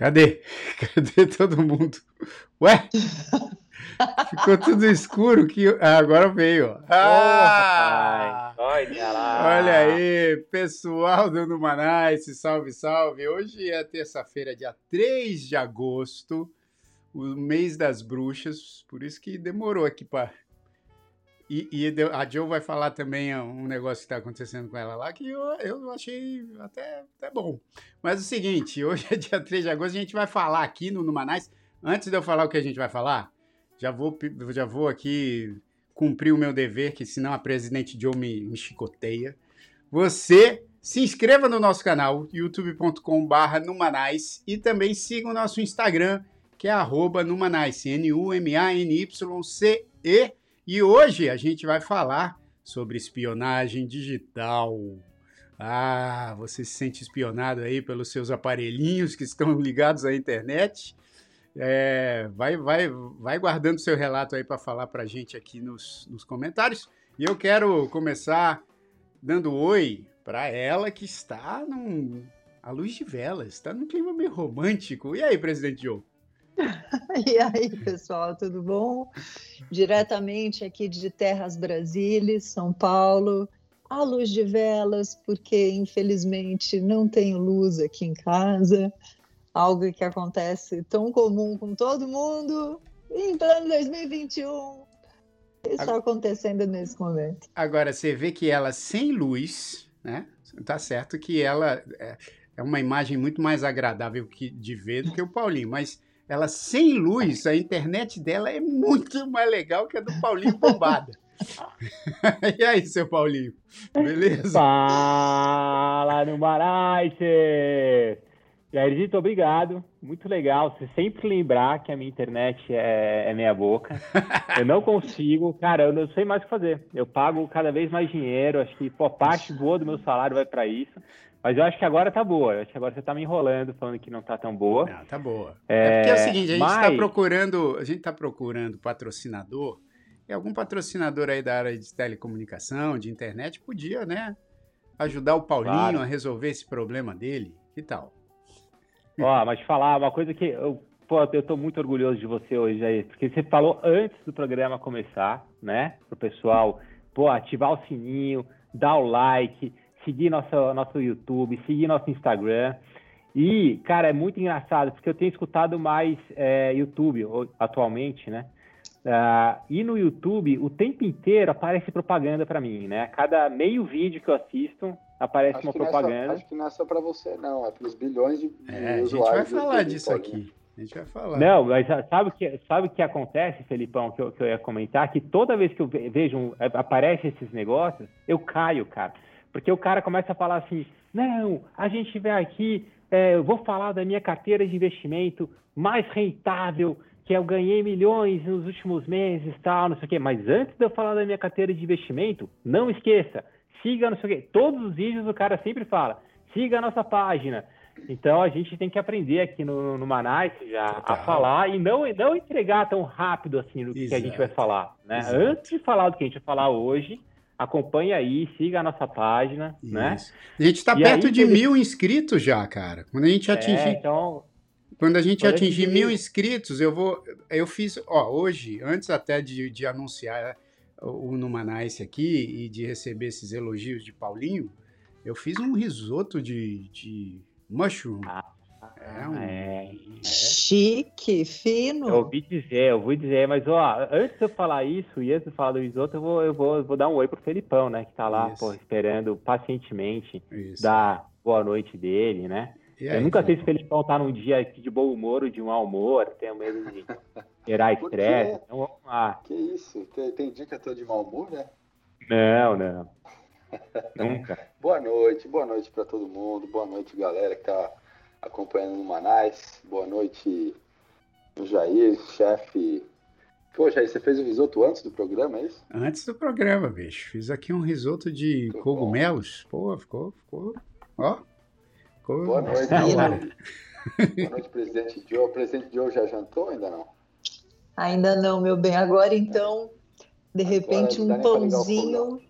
Cadê? Cadê todo mundo? Ué? Ficou tudo escuro que ah, agora veio. Ah! Oh, olha aí, pessoal do Numanais, salve, salve. Hoje é terça-feira, dia 3 de agosto, o mês das bruxas, por isso que demorou aqui para e, e, a Joe vai falar também um negócio que está acontecendo com ela lá que eu, eu achei até, até bom. Mas é o seguinte, hoje é dia 3 de agosto, a gente vai falar aqui no Numanais. Antes de eu falar o que a gente vai falar, já vou, já vou aqui cumprir o meu dever, que senão a presidente Joe me, me chicoteia. Você se inscreva no nosso canal, youtube.com.br Numanais, e também siga o nosso Instagram, que é arroba Numanais, N-U-M-A-N-Y-C-E. E hoje a gente vai falar sobre espionagem digital. Ah, você se sente espionado aí pelos seus aparelhinhos que estão ligados à internet? É, vai, vai, vai guardando seu relato aí para falar para a gente aqui nos, nos comentários. E eu quero começar dando oi para ela que está num, à luz de velas, está num clima meio romântico. E aí, presidente Joe? E aí, pessoal, tudo bom? Diretamente aqui de Terras Brasília, São Paulo, à luz de velas, porque infelizmente não tenho luz aqui em casa, algo que acontece tão comum com todo mundo em plano 2021. Está acontecendo nesse momento. Agora, você vê que ela sem luz, né? Tá certo que ela é, é uma imagem muito mais agradável de ver do que o Paulinho, mas ela sem luz, a internet dela é muito mais legal que a do Paulinho Bombada. e aí, seu Paulinho? Beleza? Fala no Maraice! Jairzito, obrigado. Muito legal. Você sempre lembrar que a minha internet é, é meia boca. Eu não consigo, cara, eu não sei mais o que fazer. Eu pago cada vez mais dinheiro, acho que pô, parte boa do meu salário vai para isso. Mas eu acho que agora tá boa. Eu acho que agora você tá me enrolando falando que não tá tão boa. Não, tá boa. É, é porque é o seguinte, a gente tá mas... tá procurando, a gente tá procurando patrocinador. E algum patrocinador aí da área de telecomunicação, de internet, podia, né, ajudar o Paulinho claro. a resolver esse problema dele. Que tal? Ó, mas falar uma coisa que eu, pô, eu tô muito orgulhoso de você hoje aí, porque você falou antes do programa começar, né, pro pessoal, pô, ativar o sininho, dar o like, seguir nosso, nosso YouTube, seguir nosso Instagram. E, cara, é muito engraçado, porque eu tenho escutado mais é, YouTube atualmente, né? Uh, e no YouTube, o tempo inteiro aparece propaganda para mim, né? Cada meio vídeo que eu assisto, aparece acho uma propaganda. Nessa, acho que não é só para você, não. É para os bilhões de, de é, usuários. A gente vai falar disso aqui. A gente vai falar. Não, mas sabe o que, sabe que acontece, Felipão, que eu, que eu ia comentar? Que toda vez que eu vejo, um, aparece esses negócios, eu caio, cara. Porque o cara começa a falar assim: não, a gente vai aqui, é, eu vou falar da minha carteira de investimento mais rentável, que eu ganhei milhões nos últimos meses, tal, não sei o quê. Mas antes de eu falar da minha carteira de investimento, não esqueça, siga, não sei o quê. Todos os vídeos o cara sempre fala: siga a nossa página. Então a gente tem que aprender aqui no, no Manais já a falar e não, não entregar tão rápido assim do que a gente vai falar. Né? Antes de falar do que a gente vai falar hoje, acompanhe aí, siga a nossa página, né? Isso. né? A gente está perto aí, de mil inscritos já, cara. Quando a gente é, atingir... É, então... Quando a gente atingir mil inscritos, eu vou... Eu fiz... Ó, hoje, antes até de, de anunciar o Numanice aqui e de receber esses elogios de Paulinho, eu fiz um risoto de, de mushroom. Ah. É, um... é, Chique, fino. Eu ouvi dizer, eu ouvi dizer, mas ó, antes de eu falar isso e antes de falar do risoto, eu vou, eu vou, eu vou dar um oi pro Felipão, né? Que tá lá, pô, esperando pacientemente isso. dar boa noite dele, né? Aí, eu nunca sei se o Felipão tá num dia de bom humor ou de mau humor, tenho medo de gerar estresse. Então vamos lá. Que isso? Tem, tem dia que eu tô de mau humor, né? Não, não. Nunca. boa noite, boa noite para todo mundo, boa noite, galera que tá acompanhando no Manais. Boa noite, Jair, chefe. Pô, Jair, você fez o risoto antes do programa, é isso? Antes do programa, bicho. Fiz aqui um risoto de Muito cogumelos. Bom. Pô, ficou, ficou Ó. Boa noite. Boa noite, presidente Joe. O presidente Joe já jantou ou ainda não? Ainda não, meu bem. Agora então, de repente, um pãozinho,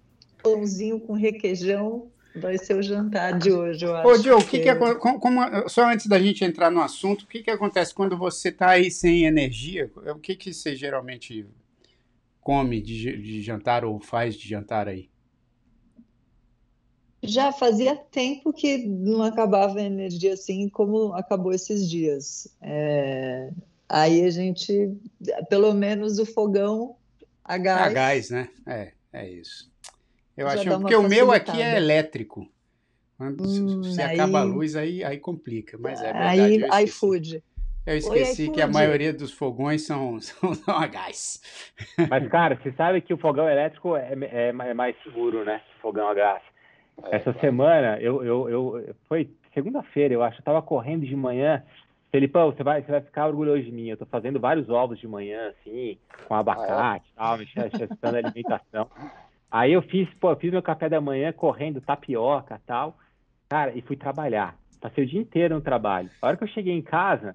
pãozinho com requeijão vai ser o jantar de hoje, eu acho. Ô, Joe, que... Que, que como, como, só antes da gente entrar no assunto, o que, que acontece quando você está aí sem energia? O que, que você geralmente come de, de jantar ou faz de jantar aí? Já fazia tempo que não acabava a energia assim como acabou esses dias. É... Aí a gente, pelo menos o fogão a gás. A gás, né? É, é isso. Eu acho porque o meu aqui é elétrico. Quando hum, se aí... acaba a luz, aí, aí complica. Mas é verdade. Aí, iFood. Eu esqueci Oi, que a maioria dos fogões são, são, são, a gás. Mas, cara, você sabe que o fogão elétrico é, é, é mais seguro, né? Fogão a gás. É, Essa semana, eu, eu, eu foi segunda-feira, eu acho, eu tava correndo de manhã. Felipão, você vai, você vai ficar orgulhoso de mim. Eu tô fazendo vários ovos de manhã, assim, com abacate e ah, é? tal, testando a alimentação. Aí eu fiz, pô, eu fiz meu café da manhã correndo tapioca tal. Cara, e fui trabalhar. Passei o dia inteiro no trabalho. A hora que eu cheguei em casa,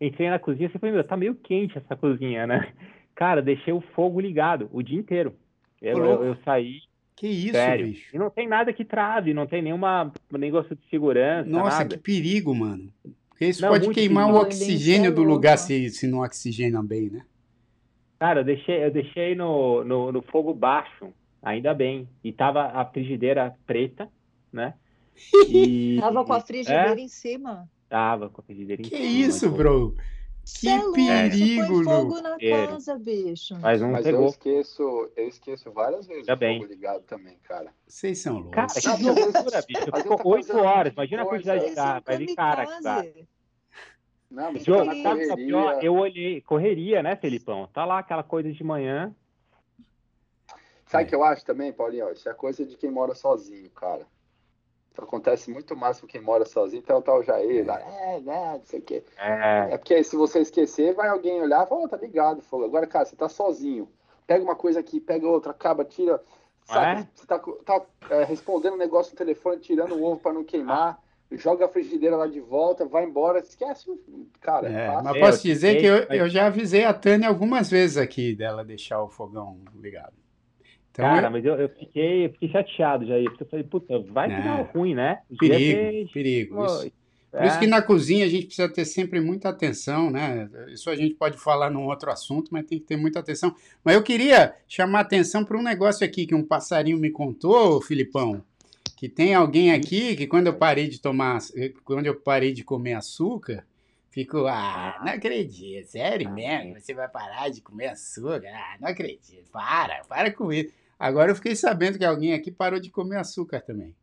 entrei na cozinha, você falou, meu, tá meio quente essa cozinha, né? Cara, deixei o fogo ligado o dia inteiro. Eu, eu, eu saí. Que isso, sério. bicho? E não tem nada que trave, não tem nenhuma negócio de segurança. Nossa, nada. que perigo, mano. Porque isso não, pode queimar perigo. o oxigênio do lugar se, se não oxigena bem, né? Cara, eu deixei, eu deixei no, no, no fogo baixo, ainda bem. E tava a frigideira preta, né? E, tava com a frigideira é, em cima. Tava com a frigideira Que isso, bro? Que é perigo, fogo na casa, bicho. Mas, não Mas pegou. eu esqueço, eu esqueço várias vezes o fogo ligado também, cara. Vocês são loucos. Cara, que loucura, bicho. Ficou oito horas. Imagina a quantidade de cara. Vai vir cara aqui, Não, mas João, sabe é pior? Eu olhei, correria, né, Felipão? Tá lá aquela coisa de manhã. Sabe o é. que eu acho também, Paulinho? Isso é coisa de quem mora sozinho, cara acontece muito mais com quem mora sozinho, então tá o Jair, lá, é, né, não sei o quê. É. é porque se você esquecer, vai alguém olhar e falar, oh, tá ligado, fogo. Agora, cara, você tá sozinho. Pega uma coisa aqui, pega outra, acaba, tira. Sabe, é? Você tá, tá é, respondendo um negócio no telefone, tirando o ovo para não queimar. Joga a frigideira lá de volta, vai embora, esquece, cara. É, mas posso dizer que eu, eu já avisei a Tânia algumas vezes aqui dela deixar o fogão ligado. Então, Cara, mas eu, eu, fiquei, eu fiquei chateado já. Porque eu falei, puta, vai é. dar ruim, né? Perigo, ter... perigo. Isso. Por é. isso que na cozinha a gente precisa ter sempre muita atenção, né? Isso a gente pode falar num outro assunto, mas tem que ter muita atenção. Mas eu queria chamar atenção para um negócio aqui que um passarinho me contou, Filipão, que tem alguém aqui que quando eu parei de tomar, quando eu parei de comer açúcar, ficou, ah, não acredito, sério mesmo? Você vai parar de comer açúcar? Ah, não acredito. Para, para com isso. Agora eu fiquei sabendo que alguém aqui parou de comer açúcar também.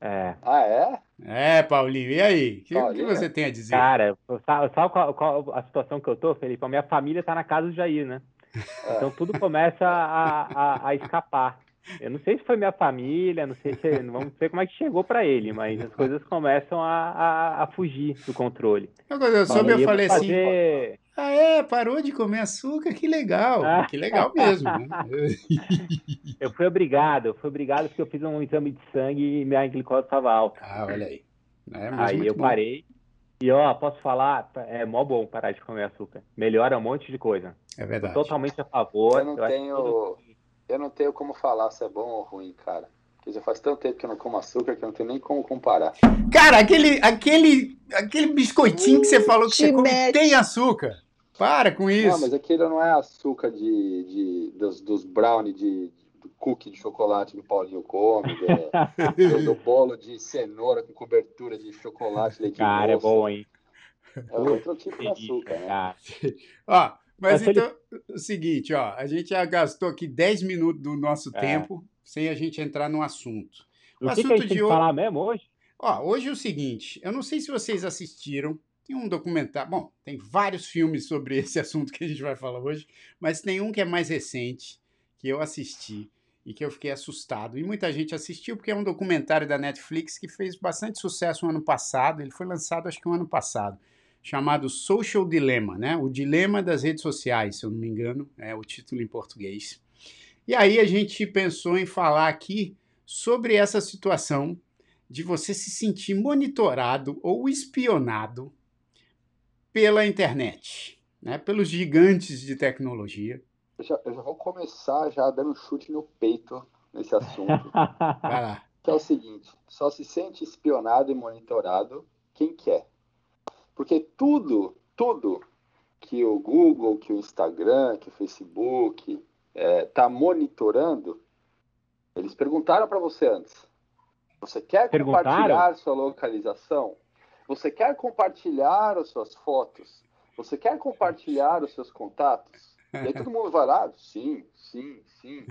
É. Ah, é? É, Paulinho, e aí? O que, você tem a dizer? Cara, sabe, sabe qual, qual, a situação que eu tô, Felipe? A minha família tá na casa do Jair, né? É. Então tudo começa a, a, a, escapar. Eu não sei se foi minha família, não sei se. Vamos ver como é que chegou para ele, mas as coisas começam a, a, a fugir do controle. Quando eu soube, eu falei assim, fazer... Ah, é? Parou de comer açúcar? Que legal! Ah. Que legal mesmo. Né? eu fui obrigado, eu fui obrigado porque eu fiz um exame de sangue e minha glicose estava alta. Ah, olha aí. É, aí eu bom. parei. E ó, posso falar, é mó bom parar de comer açúcar. Melhora um monte de coisa. É verdade. Tô totalmente a favor. Eu não eu tenho, eu não tenho como falar se é bom ou ruim, cara. Porque já faz tanto tempo que eu não como açúcar que eu não tenho nem como comparar. Cara, aquele, aquele, aquele biscoitinho que você falou que você come tem açúcar. Para com isso. Não, mas aquilo não é açúcar de, de, dos, dos brownie de, do cookie de chocolate que o Paulinho come, do, do, bolo de cenoura com cobertura de chocolate leite Cara, é bom, hein? É outro tipo de açúcar, né? Ó, mas então, o seguinte, ó, a gente já gastou aqui 10 minutos do nosso é. tempo sem a gente entrar no assunto. O, o que assunto que a gente de tem hoje... falar mesmo hoje? Ó, hoje é o seguinte, eu não sei se vocês assistiram, tem um documentário, bom, tem vários filmes sobre esse assunto que a gente vai falar hoje, mas tem um que é mais recente, que eu assisti e que eu fiquei assustado. E muita gente assistiu porque é um documentário da Netflix que fez bastante sucesso no ano passado, ele foi lançado acho que um ano passado, chamado Social Dilemma, né? O dilema das redes sociais, se eu não me engano, é o título em português. E aí a gente pensou em falar aqui sobre essa situação de você se sentir monitorado ou espionado pela internet, né? pelos gigantes de tecnologia. Eu já, eu já vou começar já dando um chute no peito nesse assunto. Vai lá. Que é o seguinte: só se sente espionado e monitorado quem quer. Porque tudo, tudo que o Google, que o Instagram, que o Facebook está é, tá monitorando, eles perguntaram para você antes. Você quer compartilhar sua localização? Você quer compartilhar as suas fotos? Você quer compartilhar os seus contatos? E aí todo mundo vai lá, sim, sim, sim.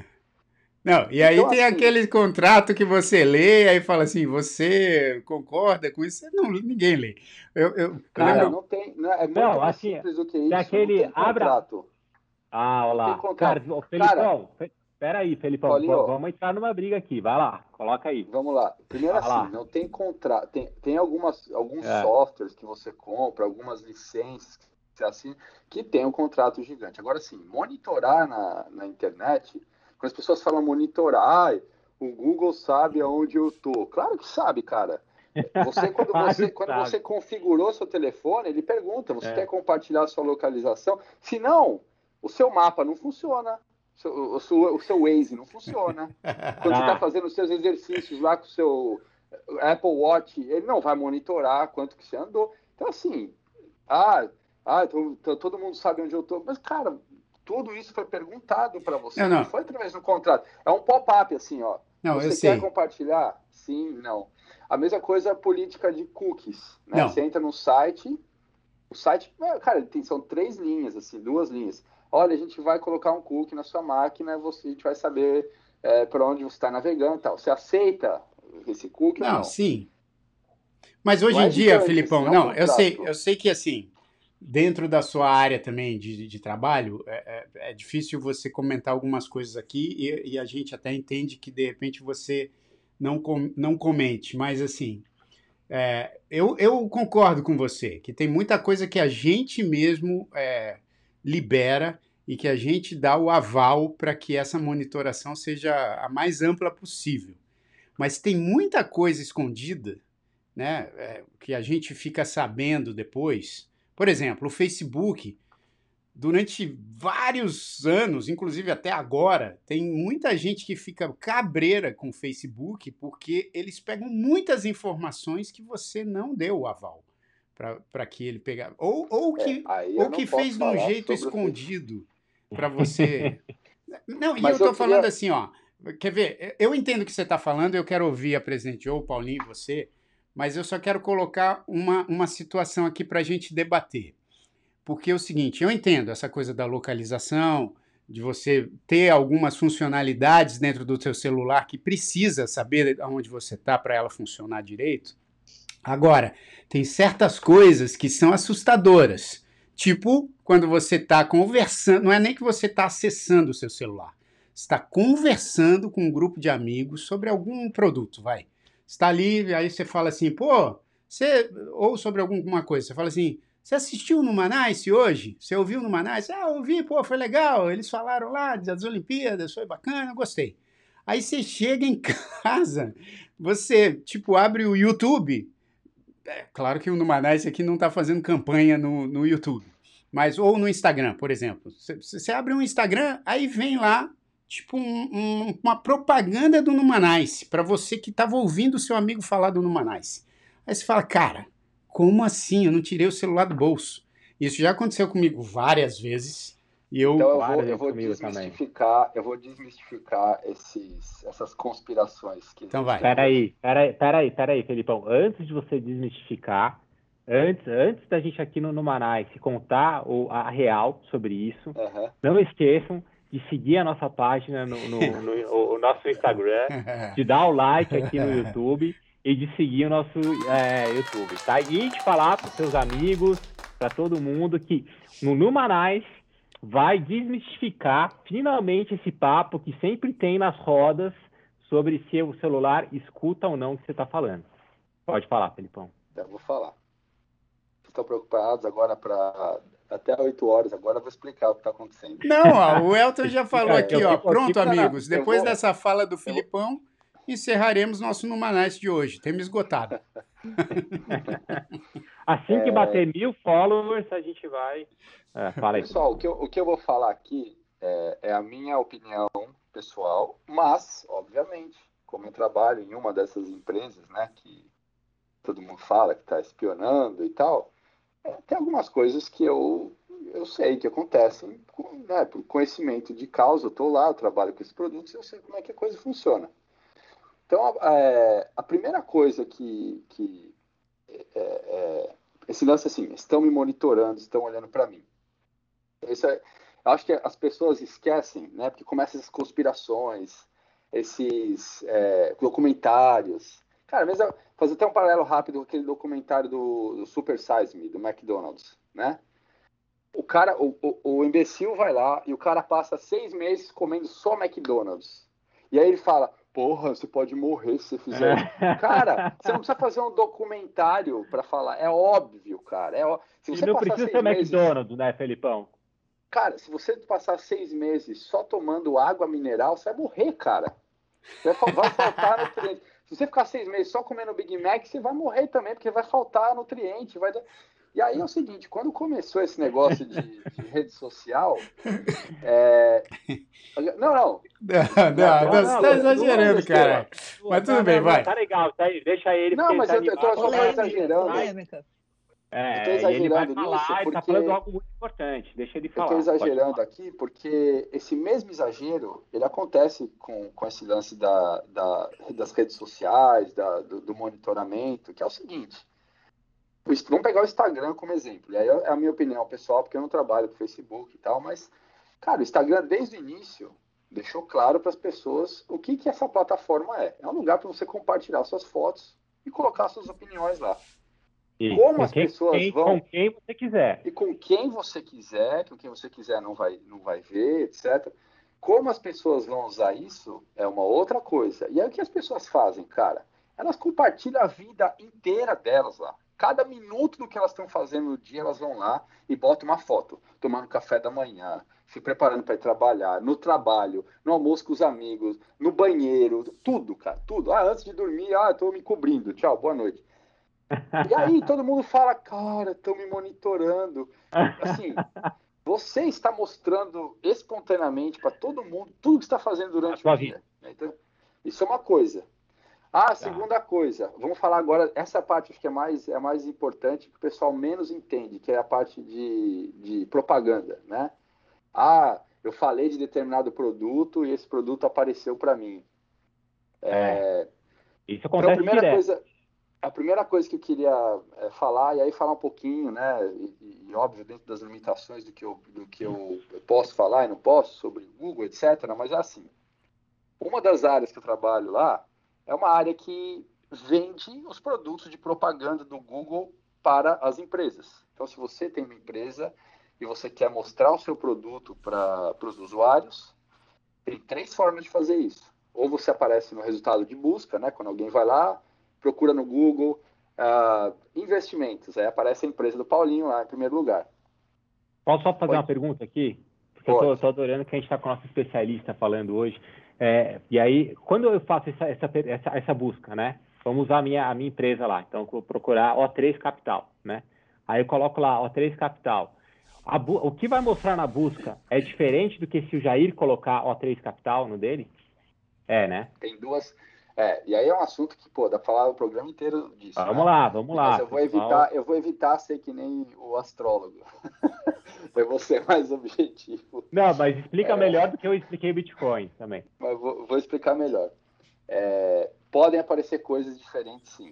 Não, e aí então, tem assim, aquele contrato que você lê, aí fala assim, você concorda com isso? Não, ninguém lê. Eu, eu, cara, não tem, não, é muito não, assim, simples do que isso. Aquele, não tem contrato. Ah, olha lá. Cara, Felipão, cara, peraí, Felipão, Paulinho, vamos entrar numa briga aqui, vai lá, coloca aí. Vamos lá. Primeiro vai assim, lá. não tem contrato, tem, tem algumas, alguns é. softwares que você compra, algumas licenças que você assina, que tem um contrato gigante. Agora, assim, monitorar na, na internet quando as pessoas falam monitorar, o Google sabe aonde eu tô. Claro que sabe, cara. Você, quando, você, quando você configurou seu telefone, ele pergunta: você é. quer compartilhar sua localização? Se não, o seu mapa não funciona. O seu, o seu Waze não funciona. Quando você está ah. fazendo os seus exercícios lá com o seu Apple Watch, ele não vai monitorar quanto que você andou. Então, assim, ah, ah todo mundo sabe onde eu estou. Mas, cara, tudo isso foi perguntado para você. Não, não. não, foi através do contrato. É um pop-up, assim, ó. Não, você eu quer sei. compartilhar? Sim, não. A mesma coisa a política de cookies. Né? Você entra no site, o site, cara, tem, são três linhas, assim, duas linhas. Olha, a gente vai colocar um cookie na sua máquina, você, a gente vai saber é, para onde você está navegando e tal. Você aceita esse cookie? Não, não? sim. Mas hoje em dia, Filipão, não, eu sei, eu sei que assim, dentro da sua área também de, de trabalho, é, é, é, difícil você comentar algumas coisas aqui e, e, a gente até entende que de repente você não, com, não comente, mas assim, é, eu, eu concordo com você que tem muita coisa que a gente mesmo é, libera e que a gente dá o aval para que essa monitoração seja a mais ampla possível. Mas tem muita coisa escondida, né, é, que a gente fica sabendo depois por exemplo, o Facebook, durante vários anos, inclusive até agora, tem muita gente que fica cabreira com o Facebook porque eles pegam muitas informações que você não deu o aval para que ele pegasse. Ou, ou é, que, é, ou que fez de um jeito escondido para você. não, e Mas eu estou falando assim, ó. Quer ver? Eu entendo o que você está falando, eu quero ouvir a presidente ou Paulinho, você mas eu só quero colocar uma, uma situação aqui para a gente debater. Porque é o seguinte, eu entendo essa coisa da localização, de você ter algumas funcionalidades dentro do seu celular que precisa saber onde você está para ela funcionar direito. Agora, tem certas coisas que são assustadoras. Tipo, quando você está conversando, não é nem que você está acessando o seu celular, está conversando com um grupo de amigos sobre algum produto, vai está ali, aí você fala assim, pô, você, ou sobre alguma coisa, você fala assim, você assistiu no Manaus hoje? Você ouviu no Manaus? Ah, ouvi, pô, foi legal, eles falaram lá das Olimpíadas, foi bacana, gostei. Aí você chega em casa, você, tipo, abre o YouTube, é, claro que o Numanais aqui não está fazendo campanha no, no YouTube, mas ou no Instagram, por exemplo. Você, abre um Instagram, aí vem lá tipo um, um, uma propaganda do Numanice para você que estava ouvindo o seu amigo falar do Numanice. Aí você fala, cara, como assim? Eu não tirei o celular do bolso. Isso já aconteceu comigo várias vezes. E eu, então eu vou, eu vou desmistificar, também. eu vou desmistificar esses, essas conspirações que. Então vai. Peraí, peraí, peraí, peraí, Felipão. Antes de você desmistificar, antes, antes da gente aqui no Numanais contar o, a real sobre isso, uhum. não esqueçam de seguir a nossa página no, no, no, no nosso Instagram, de dar o like aqui no YouTube e de seguir o nosso é, YouTube, tá? E de falar para seus amigos, para todo mundo que no Numanais vai desmistificar finalmente esse papo que sempre tem nas rodas sobre se o celular escuta ou não o que você está falando. Pode falar, Felipão. Eu vou falar. Estão preocupados agora para até 8 horas. Agora eu vou explicar o que está acontecendo. Não, ó, o Elton já falou aqui, ó. Pronto, amigos. Depois dessa fala do Filipão, encerraremos nosso Numanais de hoje. Temos esgotado. assim que é... bater mil followers, a gente vai. É, fala aí. Pessoal, o que, eu, o que eu vou falar aqui é, é a minha opinião pessoal, mas, obviamente, como eu trabalho em uma dessas empresas, né, que todo mundo fala que está espionando e tal, é, tem algumas coisas que eu, eu sei que acontecem né, por conhecimento de causa. Eu estou lá, eu trabalho com esses produtos, eu sei como é que a coisa funciona. Então, é, a primeira coisa que, que é, é, esse lance assim, estão me monitorando, estão olhando para mim. Isso é, acho que as pessoas esquecem, né? Porque começam essas conspirações, esses é, documentários. Cara, mesmo fazer até um paralelo rápido com aquele documentário do, do, Super Size Me, do McDonald's, né? O cara, o, o, o, imbecil vai lá e o cara passa seis meses comendo só McDonald's. E aí ele fala, porra, você pode morrer se você fizer é. Cara, você não precisa fazer um documentário para falar. É óbvio, cara. É ó... Se você não precisa ser meses... McDonald's, né, Felipão? Cara, se você passar seis meses só tomando água mineral, você vai morrer, cara. Vai, vai faltar nutriente. Se você ficar seis meses só comendo Big Mac, você vai morrer também, porque vai faltar nutriente. Vai... E aí é o seguinte, quando começou esse negócio de, de rede social, é... não, não. Não, não, você está exagerando, cara. Mas tudo bem, vai. Tá legal, tá aí, deixa ele. Não, mas tá eu, eu tô só exagerando. É, ele vai falar, ele tá falando algo muito importante, deixa ele falar. Eu estou exagerando aqui porque esse mesmo exagero, ele acontece com, com esse lance da, da das redes sociais, da, do, do, monitoramento, que é o seguinte, vamos pegar o Instagram como exemplo, e aí é a minha opinião pessoal, porque eu não trabalho com Facebook e tal, mas, cara, o Instagram desde o início deixou claro para as pessoas o que, que essa plataforma é. É um lugar para você compartilhar suas fotos e colocar suas opiniões lá. E como as quem, pessoas quem, vão com quem você quiser e com quem você quiser, com quem você quiser não vai não vai ver, etc. Como as pessoas vão usar isso é uma outra coisa. E aí o que as pessoas fazem, cara? Elas compartilham a vida inteira delas lá. Cada minuto do que elas estão fazendo no dia, elas vão lá e botam uma foto, tomando café da manhã, se preparando para ir trabalhar, no trabalho, no almoço com os amigos, no banheiro, tudo, cara, tudo. Ah, antes de dormir, ah, estou me cobrindo, tchau, boa noite. E aí todo mundo fala, cara, estão me monitorando. Assim, você está mostrando espontaneamente para todo mundo tudo que está fazendo durante o dia. Então, isso é uma coisa. Ah, a tá. segunda coisa, vamos falar agora, essa parte acho que é mais, é mais importante, que o pessoal menos entende, que é a parte de, de propaganda, né? Ah, eu falei de determinado produto e esse produto apareceu para mim. É, isso então, acontece então, a primeira direto. coisa a primeira coisa que eu queria é, falar, e aí falar um pouquinho, né, e, e, óbvio, dentro das limitações do que, eu, do que eu posso falar e não posso, sobre Google, etc., mas é assim, uma das áreas que eu trabalho lá é uma área que vende os produtos de propaganda do Google para as empresas. Então, se você tem uma empresa e você quer mostrar o seu produto para os usuários, tem três formas de fazer isso. Ou você aparece no resultado de busca, né, quando alguém vai lá, procura no Google, uh, investimentos, aí aparece a empresa do Paulinho lá em primeiro lugar. Posso só fazer uma pergunta aqui? Porque Pode. eu estou adorando que a gente está com o nosso especialista falando hoje. É, e aí, quando eu faço essa, essa, essa, essa, busca, né? Vamos usar a minha, a minha empresa lá. Então, vou procurar O3 Capital, né? Aí eu coloco lá O3 Capital. o que vai mostrar na busca é diferente do que se o Jair colocar O3 Capital no dele? É, né? Tem duas, é, e aí é um assunto que, pô, dá pra falar o programa inteiro disso. Vamos né? lá, vamos lá. Mas eu vou evitar, eu vou evitar ser que nem o astrólogo. eu vou ser mais objetivo. Não, mas explica é... melhor do que eu expliquei Bitcoin também. Mas vou, vou explicar melhor. É, podem aparecer coisas diferentes, sim.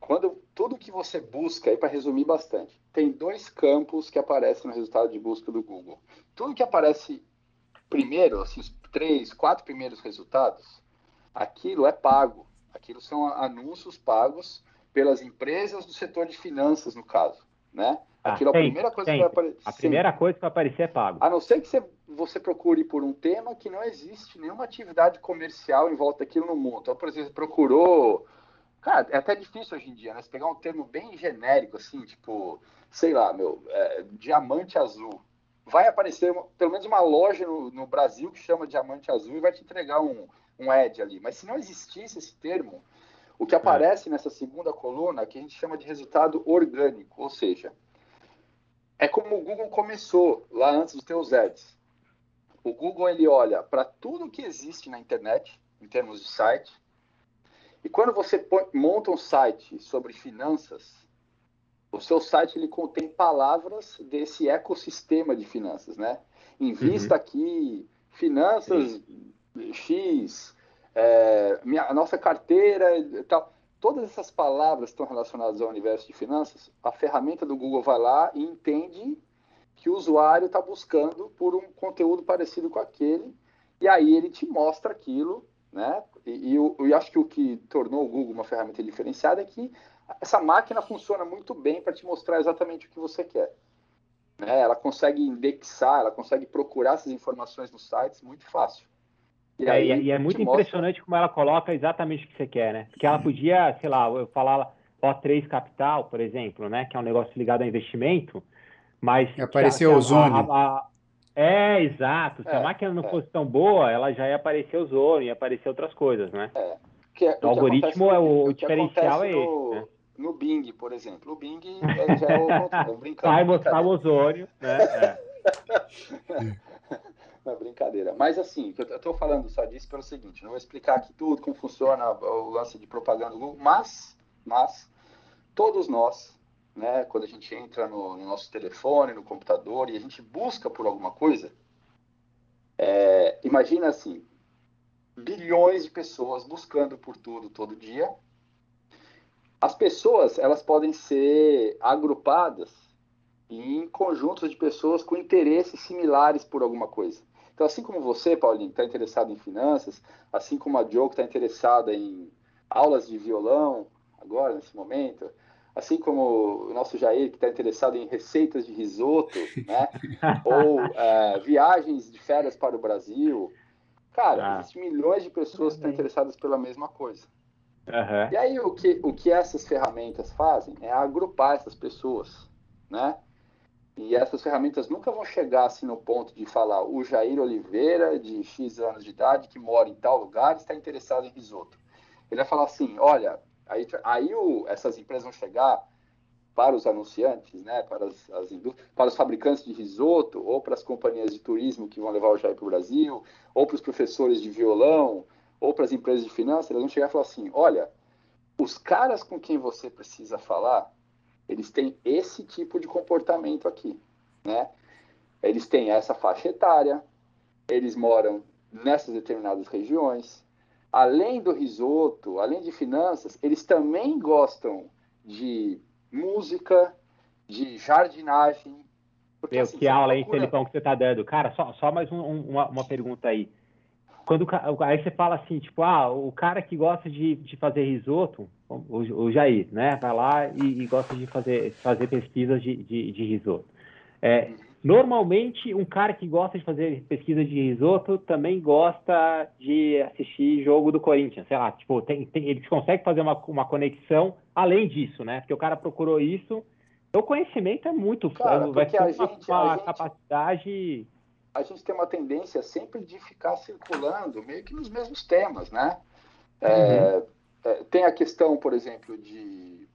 Quando tudo que você busca, aí para resumir bastante, tem dois campos que aparecem no resultado de busca do Google. Tudo que aparece primeiro, assim, os três, quatro primeiros resultados, aquilo é pago. Aquilo são anúncios pagos pelas empresas do setor de finanças, no caso, né? Ah, aquilo é a primeira coisa que vai aparecer. A primeira coisa que vai aparecer é pago. A não ser que você, você procure por um tema que não existe nenhuma atividade comercial em volta daquilo no mundo. Então, por exemplo, procurou. Cara, é até difícil hoje em dia, né? Você pegar um termo bem genérico, assim, tipo, sei lá, meu, é, diamante azul. Vai aparecer pelo menos uma loja no, no Brasil que chama diamante azul e vai te entregar um, um ad ali. Mas se não existisse esse termo, o que aparece nessa segunda coluna, que a gente chama de resultado orgânico, ou seja, é como o Google começou lá antes dos teus ads. O Google ele olha para tudo que existe na internet, em termos de site, e quando você monta um site sobre finanças, o seu site ele contém palavras desse ecossistema de finanças, né? Invista uhum. aqui, finanças Sim. X, é, minha, a nossa carteira e tal. Todas essas palavras estão relacionadas ao universo de finanças. A ferramenta do Google vai lá e entende que o usuário está buscando por um conteúdo parecido com aquele, e aí ele te mostra aquilo, né? E, e eu, eu acho que o que tornou o Google uma ferramenta diferenciada é que essa máquina funciona muito bem para te mostrar exatamente o que você quer. Né? Ela consegue indexar, ela consegue procurar essas informações nos sites muito fácil. E, é, e é muito impressionante mostra... como ela coloca exatamente o que você quer, né? Porque ela podia, sei lá, eu falar O3 Capital, por exemplo, né? Que é um negócio ligado a investimento, mas... Apareceu o ozônio. A, a, é, exato. Se é, a máquina não é. fosse tão boa, ela já ia aparecer ozônio, ia aparecer outras coisas, né? É. Que, é, o, o algoritmo, é o, o diferencial é esse, né? No Bing, por exemplo. O Bing é, já é o... brincando, Vai mostrar o ozônio, né? Não, brincadeira. Mas assim, eu estou falando só disso pelo seguinte, não vou explicar aqui tudo, como funciona o lance de propaganda do Google, mas, mas todos nós, né, quando a gente entra no, no nosso telefone, no computador e a gente busca por alguma coisa, é, imagina assim, bilhões de pessoas buscando por tudo todo dia. As pessoas, elas podem ser agrupadas em conjuntos de pessoas com interesses similares por alguma coisa. Então, assim como você, Paulinho, está interessado em finanças, assim como a Joe, que está interessada em aulas de violão, agora, nesse momento, assim como o nosso Jair, que está interessado em receitas de risoto, né? ou é, viagens de férias para o Brasil. Cara, ah. existem milhões de pessoas que estão interessadas pela mesma coisa. Uhum. E aí, o que, o que essas ferramentas fazem é agrupar essas pessoas, né? E essas ferramentas nunca vão chegar assim no ponto de falar o Jair Oliveira, de X anos de idade, que mora em tal lugar, está interessado em risoto. Ele vai falar assim, olha, aí, aí o, essas empresas vão chegar para os anunciantes, né, para, as, as para os fabricantes de risoto, ou para as companhias de turismo que vão levar o Jair para o Brasil, ou para os professores de violão, ou para as empresas de finanças, eles vão chegar e falar assim, olha, os caras com quem você precisa falar eles têm esse tipo de comportamento aqui, né? Eles têm essa faixa etária, eles moram nessas determinadas regiões. Além do risoto, além de finanças, eles também gostam de música, de jardinagem. Porque, Meu, assim, que aula, hein, Felipão, que você está dando. Cara, só, só mais um, uma, uma pergunta aí. Quando, aí você fala assim, tipo, ah, o cara que gosta de, de fazer risoto, o, o Jair, né? Vai lá e, e gosta de fazer, fazer pesquisas de, de, de risoto. É, normalmente, um cara que gosta de fazer pesquisa de risoto também gosta de assistir jogo do Corinthians. Sei lá, tipo, tem, tem, eles conseguem fazer uma, uma conexão além disso, né? Porque o cara procurou isso. O conhecimento é muito... Cara, vai ter uma, gente, uma gente... capacidade a gente tem uma tendência sempre de ficar circulando meio que nos mesmos temas, né? É, uhum. é, tem a questão, por exemplo, de,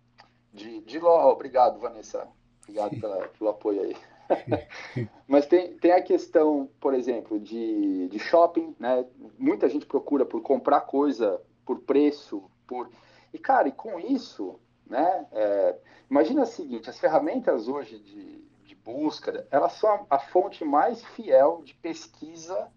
de, de oh, obrigado, Vanessa, obrigado pela, pelo apoio aí. Mas tem, tem a questão, por exemplo, de, de shopping, né? Muita gente procura por comprar coisa por preço, por e cara, e com isso, né? É, imagina o seguinte: as ferramentas hoje de, busca, elas são a fonte mais fiel de pesquisa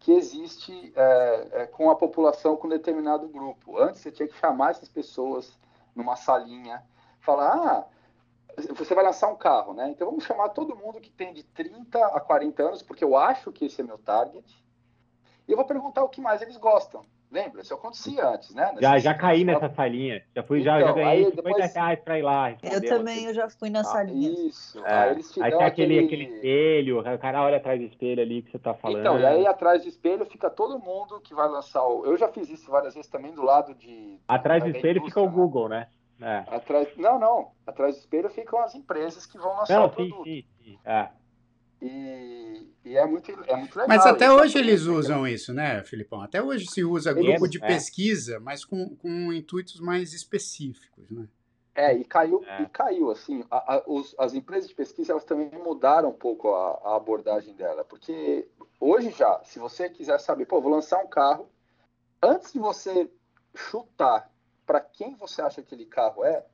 que existe é, é, com a população com determinado grupo. Antes você tinha que chamar essas pessoas numa salinha, falar, ah, você vai lançar um carro, né? Então vamos chamar todo mundo que tem de 30 a 40 anos, porque eu acho que esse é meu target, e eu vou perguntar o que mais eles gostam. Lembra? Isso acontecia antes, né? já, já caí nessa salinha. Já fui, então, já, já ganhei 50 depois... reais pra ir lá. Eu também, eu já fui nessa ah, linha. Isso. É. Aí, eles aí tem aquele, aquele espelho, o cara olha atrás do espelho ali que você tá falando. Então, e aí atrás do espelho fica todo mundo que vai lançar o... Eu já fiz isso várias vezes também do lado de... Atrás do espelho fica o Google, né? É. Atrás... Não, não. Atrás do espelho ficam as empresas que vão lançar não, o produto. Sim, sim, sim. É. E, e, é, muito, é muito legal. Mas até hoje eles usam isso, né, Filipão? Até hoje se usa grupo de é. pesquisa, mas com, com intuitos mais específicos, né? É, e caiu, é. e caiu assim, a, a, os, as empresas de pesquisa elas também mudaram um pouco a, a, abordagem dela, porque hoje já, se você quiser saber, pô, vou lançar um carro, antes de você chutar para quem você acha que aquele carro é,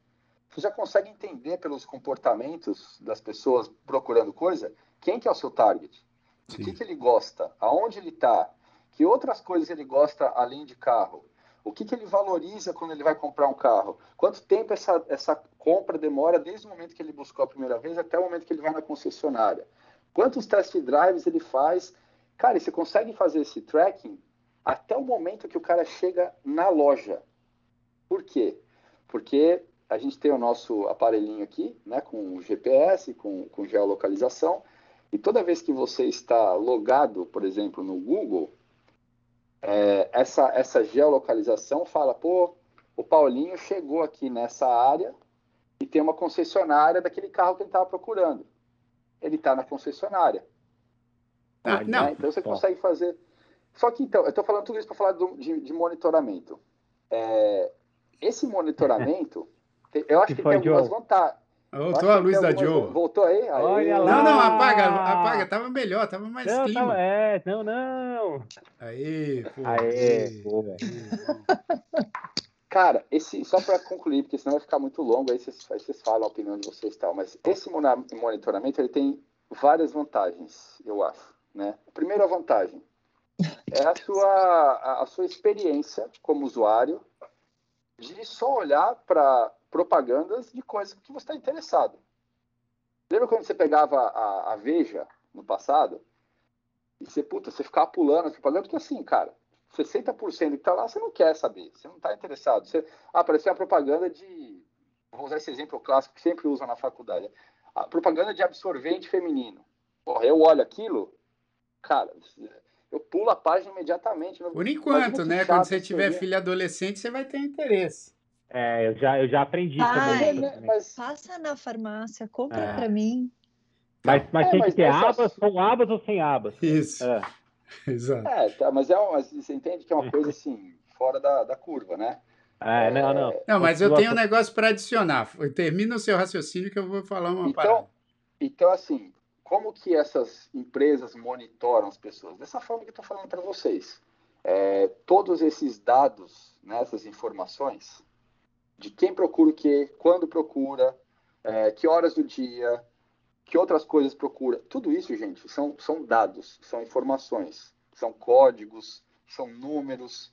você já consegue entender pelos comportamentos das pessoas procurando coisa, quem que é o seu target, o que, que ele gosta, aonde ele está, que outras coisas ele gosta além de carro, o que, que ele valoriza quando ele vai comprar um carro? Quanto tempo essa, essa compra demora desde o momento que ele buscou a primeira vez até o momento que ele vai na concessionária? Quantos test drives ele faz? Cara, e você consegue fazer esse tracking até o momento que o cara chega na loja. Por quê? Porque a gente tem o nosso aparelhinho aqui, né, com GPS, com, com geolocalização, e toda vez que você está logado, por exemplo, no Google, é, essa, essa geolocalização fala, pô, o Paulinho chegou aqui nessa área e tem uma concessionária daquele carro que ele estava procurando. Ele está na concessionária. Ah, né? não. Então você consegue fazer. Só que então, eu estou falando tudo isso para falar do, de, de, monitoramento. É, esse monitoramento, eu acho que, que tem algumas vantagens. Voltou a luz da Joe. Voltou aí? aí? Olha não, lá. não, apaga, apaga. Tava melhor, tava mais não, clima. Tava, é, não, não. Aí, pô. Aê, pô. Cara, esse, só para concluir, porque senão vai ficar muito longo, aí vocês, aí vocês falam a opinião de vocês e tal, mas esse monitoramento ele tem várias vantagens, eu acho. Né? A primeira vantagem é a sua, a, a sua experiência como usuário de só olhar para propagandas de coisas que você está interessado. Lembra quando você pegava a, a, Veja no passado? E você, puta, você ficava pulando as propagandas, porque assim, cara, 60% que está lá você não quer saber, você não está interessado. Você, ah, apareceu uma propaganda de. Vou usar esse exemplo clássico que sempre usa na faculdade. A propaganda de absorvente feminino. Porra, eu olho aquilo, cara, eu pulo a página imediatamente. Por enquanto, né? Quando você tiver filho adolescente, você vai ter interesse. É, eu já, eu já aprendi Pai, também. Mas, Passa na farmácia, compra É. pra mim. Mas, mas É, tem mas que ter abas, com abas ou sem abas? Isso, É. exato. é, tá, mas é um, você entende que é uma coisa assim, fora da, da curva, né? É, não, não. Não, mas eu tenho um negócio para adicionar. Termina o seu raciocínio que eu vou falar uma Então, parada. então, assim, como que essas empresas monitoram as pessoas? Dessa forma que eu estou falando para vocês. É, todos esses dados, né, essas informações, de quem procura o quê, quando procura, é, que horas do dia, que outras coisas procura, tudo isso, gente, são, são dados, são informações, são códigos, são números.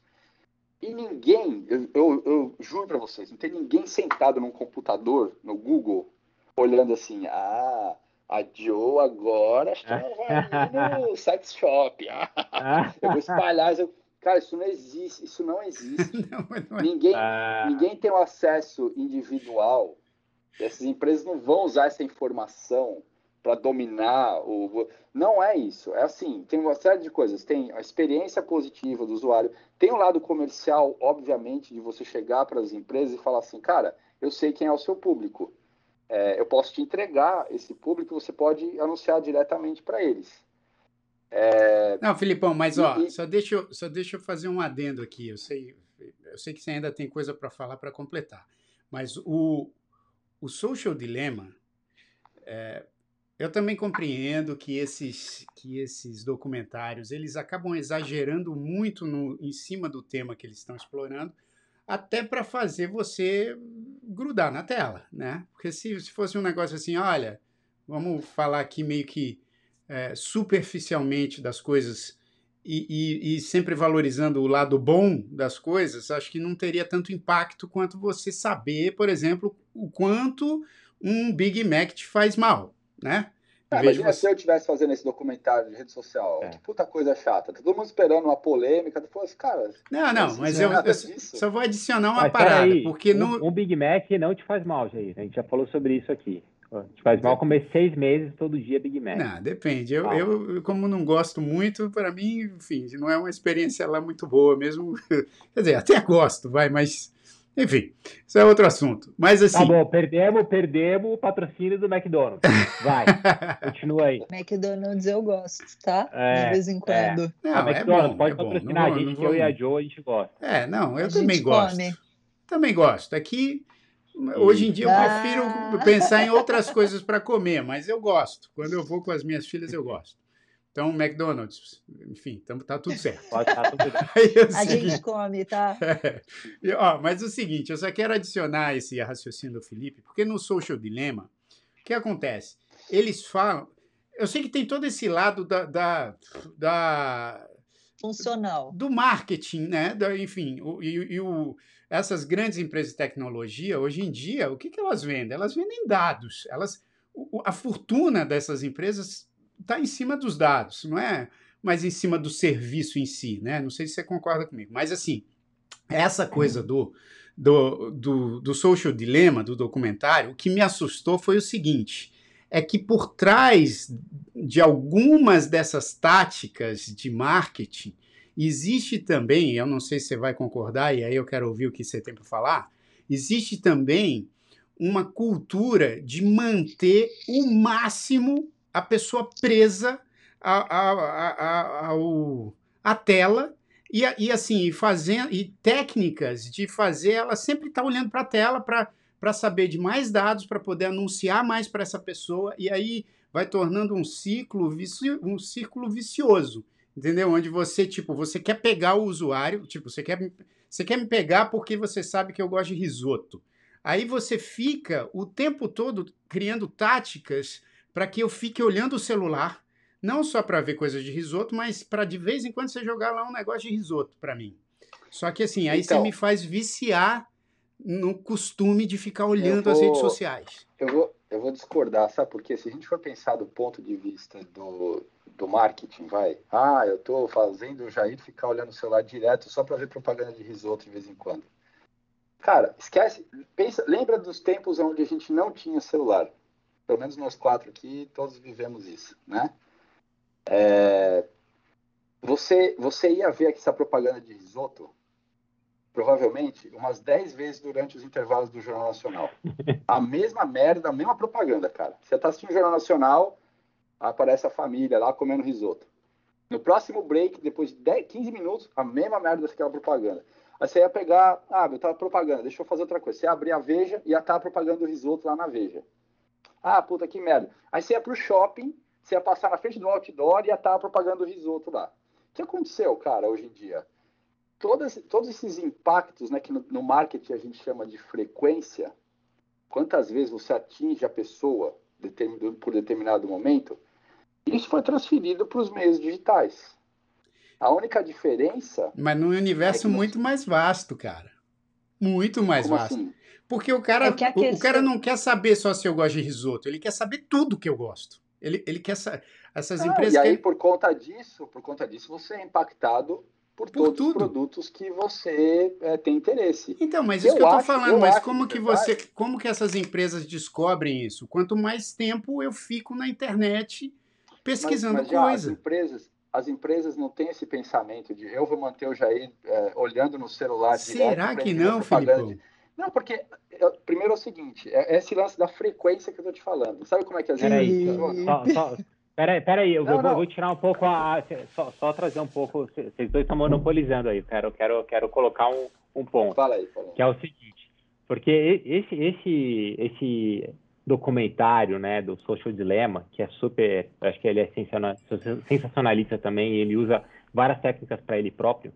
E ninguém, eu, eu, eu juro para vocês, não tem ninguém sentado num computador, no Google, olhando assim, ah, a Joe agora acho que ela vai ir no sex shop. Ah, eu vou espalhar. Cara, isso não existe. Isso não existe. Não, não é. Ninguém, Ah, ninguém tem o acesso individual. Essas empresas não vão usar essa informação para dominar o. Não é isso. É assim, tem uma série de coisas. Tem a experiência positiva do usuário. Tem o lado comercial, obviamente, de você chegar para as empresas e falar assim, cara, eu sei quem é o seu público. É, eu posso te entregar esse público, você pode anunciar diretamente para eles. Não, Filipão, mas ó, e- só deixa, eu, só deixa eu fazer um adendo aqui. Eu sei, eu sei que você ainda tem coisa para falar para completar. Mas o, o Social Dilemma, é, eu também compreendo que esses, que esses documentários eles acabam exagerando muito no, em cima do tema que eles estão explorando, até para fazer você grudar na tela, né? Porque se, se fosse um negócio assim, olha, vamos falar aqui meio que é, superficialmente das coisas e, e- e sempre valorizando o lado bom das coisas, acho que não teria tanto impacto quanto você saber, por exemplo, o quanto um Big Mac te faz mal, né? Ah, imagina você- se eu estivesse fazendo esse documentário de rede social. É. Que puta coisa chata. Tá todo mundo esperando uma polêmica. Depois, cara. Não, não, Não mas eu, eu só vou adicionar uma mas parada, peraí, porque um, no, um Big Mac não te faz mal, Jair. A gente já falou sobre isso aqui. Faz mal comer seis meses todo dia Big Mac. Não, depende. Eu, Ah. eu, como não gosto muito, para mim, enfim, não é uma experiência lá muito boa mesmo. Quer dizer, até gosto, vai, mas Enfim, isso é outro assunto. Mas assim. Tá bom, perdemos, perdemos o patrocínio do McDonald's. Vai, continua aí. McDonald's eu gosto, tá? É, De vez em é. quando. É. Não, ah, McDonald's, bom, pode é patrocinar bom. a gente, que eu e a Joe, a gente gosta. É, não, eu a também gosto. Come. Também gosto. Aqui, hoje em dia, eu ah. prefiro pensar em outras coisas para comer, mas eu gosto. Quando eu vou com as minhas filhas, eu gosto. Então, McDonald's, enfim, tá, tá tudo certo. Pode tá tudo certo. a gente come, tá? É. E, ó, mas o seguinte, eu só quero adicionar esse raciocínio do Felipe, porque no Social Dilemma, o que acontece? Eles falam. Eu sei que tem todo esse lado da. da, da Funcional. Do marketing, né? Da, enfim, o, e, e o, essas grandes empresas de tecnologia, hoje em dia, o que, que elas vendem? Elas vendem dados. Elas, a fortuna dessas empresas está em cima dos dados, não é mais em cima do serviço em si, né? Não sei se você concorda comigo, mas assim, essa coisa do, do, do, do social dilema, do documentário, o que me assustou foi o seguinte: é que por trás de algumas dessas táticas de marketing, existe também, eu não sei se você vai concordar, e aí eu quero ouvir o que você tem para falar, existe também uma cultura de manter o máximo a pessoa presa à, a tela e, e assim, fazendo e técnicas de fazer ela sempre estar tá olhando para a tela para saber de mais dados, para poder anunciar mais para essa pessoa, e aí vai tornando um ciclo, um círculo vicioso, entendeu? Onde você, tipo, você quer pegar o usuário, tipo, você quer, você quer me pegar porque você sabe que eu gosto de risoto. Aí você fica o tempo todo criando táticas para que eu fique olhando o celular, não só para ver coisas de risoto, mas para de vez em quando você jogar lá um negócio de risoto para mim. Só que assim, aí então, você me faz viciar no costume de ficar olhando vou, as redes sociais. Eu vou, eu vou discordar, sabe? Porque se a gente for pensar do ponto de vista do, do marketing, vai. Ah, eu estou fazendo o Jair ficar olhando o celular direto só para ver propaganda de risoto de vez em quando. Cara, esquece, pensa, lembra dos tempos onde a gente não tinha celular pelo menos nós quatro aqui, todos vivemos isso, né? É, você, você ia ver aqui essa propaganda de risoto, provavelmente, umas 10 vezes durante os intervalos do Jornal Nacional. A mesma merda, a mesma propaganda, cara. Você está assistindo o Jornal Nacional, aparece a família lá comendo risoto. No próximo break, depois de 10, 15 minutos, a mesma merda daquela propaganda. Aí você ia pegar, ah, eu tava propaganda, deixa eu fazer outra coisa. Você ia abrir a Veja e ia estar tá propaganda do risoto lá na Veja. Ah, puta que merda. Aí você ia pro shopping, você ia passar na frente do outdoor e ia estar propagando o risoto lá. O que aconteceu, cara, hoje em dia? Todas, todos esses impactos, né, que no, no marketing a gente chama de frequência, quantas vezes você atinge a pessoa por determinado momento, isso foi transferido para os meios digitais. A única diferença. Mas num universo é muito mais vasto, cara. Muito mais Como vasto. Assim? Porque o cara, o, o, cara não quer saber só se eu gosto de risoto, ele quer saber tudo que eu gosto. Ele, ele quer essas empresas. e aí, querem... por conta disso, por conta disso, você é impactado por, por todos tudo. os produtos que você é, tem interesse. Então, mas isso eu que eu estou falando, mas como que você, como que essas empresas descobrem isso? Quanto mais tempo eu fico na internet pesquisando mas, mas coisas. As empresas, as empresas não têm esse pensamento de eu vou manter o Jair é, olhando no celular Será que não, Felipe? Não, porque primeiro é o seguinte, é, é esse lance da frequência que eu tô te falando. Sabe como é que a gente. Peraí, só, só, peraí, peraí, eu, não, vou, vou, tirar um pouco a. Só, só, trazer um pouco. Vocês dois estão monopolizando aí. Quero, quero, quero colocar um, um ponto. Fala aí, fala aí. Que é o seguinte, porque esse, esse, esse documentário né, do Social Dilemma, que é super. Acho que ele é sensacionalista também, ele usa várias técnicas para ele próprio.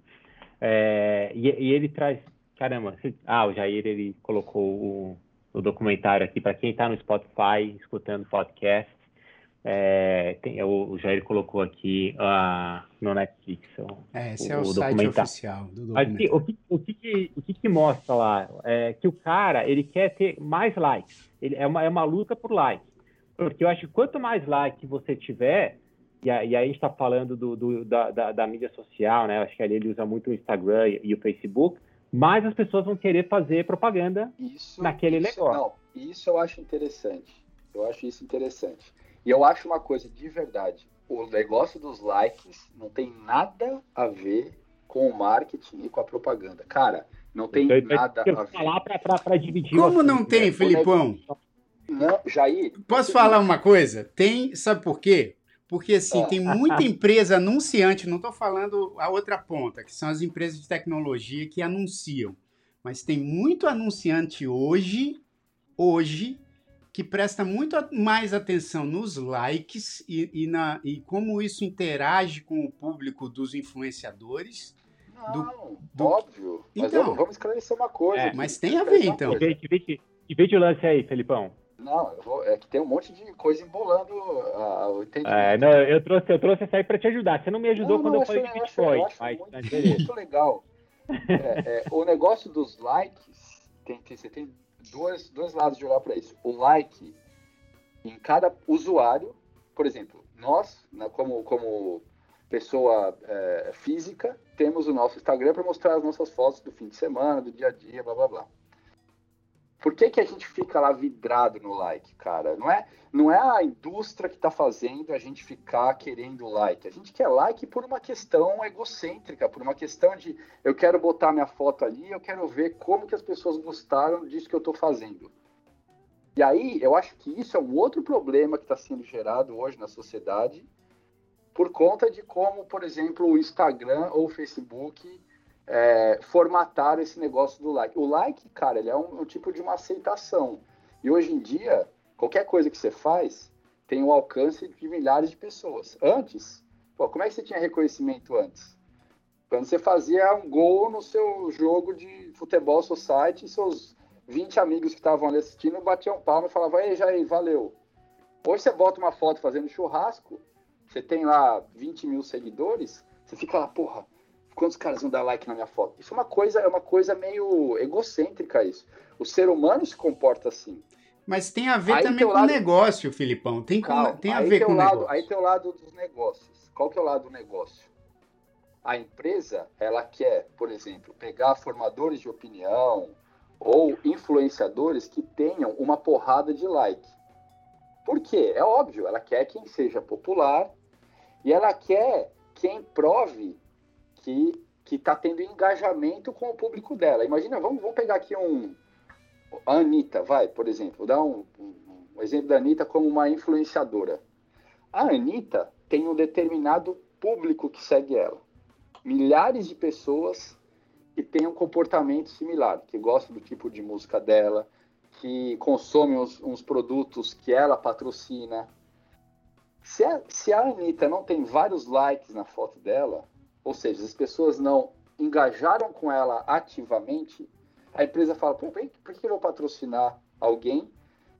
É, e, e, ele traz Caramba, ah, o Jair ele colocou o, o documentário aqui para quem está no Spotify escutando podcast. É, tem, o, o Jair colocou aqui uh, no Netflix. O, é, esse é o, o site oficial do documentário. o, que, o, que, o que, que mostra lá? É que o cara ele quer ter mais likes. Ele, é, uma, é uma luta por likes. Porque eu acho que quanto mais like você tiver, e, a, e aí a gente está falando do, do da, da, da, mídia social, né? Eu acho que ali ele usa muito o Instagram e, e o Facebook mais as pessoas vão querer fazer propaganda isso, naquele isso, negócio. Não, isso eu acho interessante. Eu acho isso interessante. E eu acho uma coisa de verdade. O negócio dos likes não tem nada a ver com o marketing e com a propaganda. Cara, Não tem Então, nada eu a ver. falar para dividir. Como não assunto, tem, né? Filipão? Não, Jair, Posso falar uma coisa? Tem, sabe por quê? Porque assim, Ah. tem muita empresa anunciante, não estou falando a outra ponta, que são as empresas de tecnologia que anunciam. Mas tem muito anunciante hoje, hoje, que presta muito mais atenção nos likes e, e na, e como isso interage com o público dos influenciadores. não, do- óbvio. Mas Então. vamos, vamos esclarecer uma coisa. É, mas tem a ver, então. divide, divide o lance aí, Felipão. Não, eu vou- é que tem um monte de coisa embolando a- o entendimento. É, não, eu trouxe, eu trouxe essa aí para te ajudar. Você não me ajudou Não, quando não, eu falei de Bitcoin, eu mas muito, tá muito legal. É, é, o negócio dos likes, tem, tem- você tem dois, dois lados de olhar para isso. O like em cada usuário, por exemplo, nós, né, como, como pessoa é, física, temos o nosso Instagram para mostrar as nossas fotos do fim de semana, do dia a dia, blá blá blá. Por que, que a gente fica lá vidrado no like, cara? Não é, não é a indústria que está fazendo a gente ficar querendo like. A gente quer like por uma questão egocêntrica, por uma questão de eu quero botar minha foto ali, eu quero ver como que as pessoas gostaram disso que eu estou fazendo. E aí, eu acho que isso é um outro problema que está sendo gerado hoje na sociedade, por conta de como, por exemplo, o Instagram ou o Facebook é, formataram esse negócio do like. O like, cara, ele é um, um tipo de uma aceitação. E hoje em dia, qualquer coisa que você faz tem o alcance de milhares de pessoas. Antes, pô, como é que você tinha reconhecimento antes? Quando você fazia um gol no seu jogo de futebol society, seus 20 amigos que estavam ali assistindo batiam palma e falavam, ei, Jair, valeu. Hoje você bota uma foto fazendo churrasco, você tem lá 20 mil seguidores, você fica lá, porra, quantos caras vão dar like na minha foto? Isso é uma coisa, é uma coisa meio egocêntrica isso. O ser humano se comporta assim. Mas tem a ver Aí também com o lado- negócio, Filipão. Tem, com- Calma, tem a ver tem com o o lado, negócio. Aí tem o lado dos negócios. Qual que é o lado do negócio? A empresa, ela quer, por exemplo, pegar formadores de opinião ou influenciadores que tenham uma porrada de like. Por quê? É óbvio, ela quer quem seja popular e ela quer quem prove que que está tendo engajamento com o público dela. Imagina, vamos, vamos pegar aqui um a Anitta, vai, por exemplo, vou dar um, um, um exemplo da Anitta como uma influenciadora. A Anitta tem um determinado público que segue ela. Milhares de pessoas que têm um comportamento similar, que gostam do tipo de música dela, que consomem uns, uns produtos que ela patrocina. Se a, se a Anitta não tem vários likes na foto dela, ou seja, as pessoas não engajaram com ela ativamente, a empresa fala, por que por que eu vou patrocinar alguém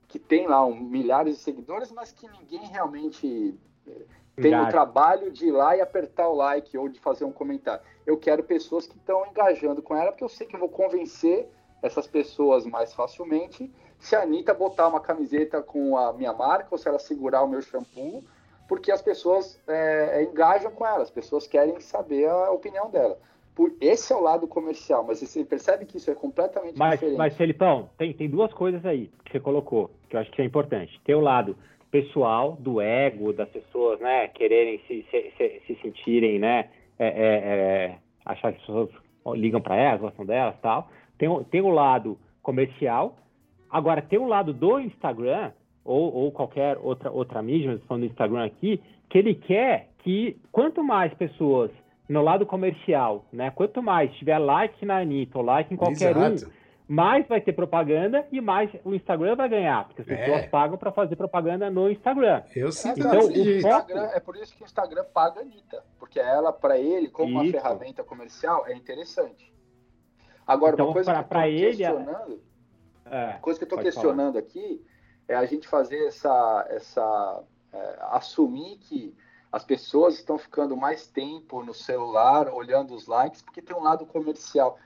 que tem lá um, milhares de seguidores, mas que ninguém realmente eh, tem o Engaja. trabalho de ir lá e apertar o like ou de fazer um comentário. Eu quero pessoas que estão engajando com ela, porque eu sei que eu vou convencer essas pessoas mais facilmente se a Anitta botar uma camiseta com a minha marca ou se ela segurar o meu shampoo, porque as pessoas é, engajam com ela, as pessoas querem saber a opinião dela. Por, esse é o lado comercial, mas você percebe que isso é completamente Mas, diferente. mas Felipão, tem, tem duas coisas aí que você colocou, que eu acho que é importante. Tem o lado pessoal, do ego, das pessoas, né, quererem se, se, se, se sentirem, né, é, é, é, achar que as pessoas ligam para elas, gostam delas tal. Tem, tem o lado comercial. Agora, tem o lado do Instagram, ou, ou qualquer outra, outra mídia, mas falando do Instagram aqui, que ele quer que quanto mais pessoas no lado comercial, né, quanto mais tiver like na Anitta ou like em qualquer um, Exato. mais vai ter propaganda e mais o Instagram vai ganhar, porque as É. pessoas pagam para fazer propaganda no Instagram. Eu sinto Então, o Instagram- é por isso que o Instagram paga a Anitta, porque ela, para ele, como uma Isso. ferramenta comercial, é interessante. Agora, Então, uma coisa pra- que eu pra tô ele, a- questionando, É, coisa que eu estou Pode questionando aqui é a gente fazer essa, essa é, assumir que as pessoas estão ficando mais tempo no celular olhando os likes porque tem um lado comercial.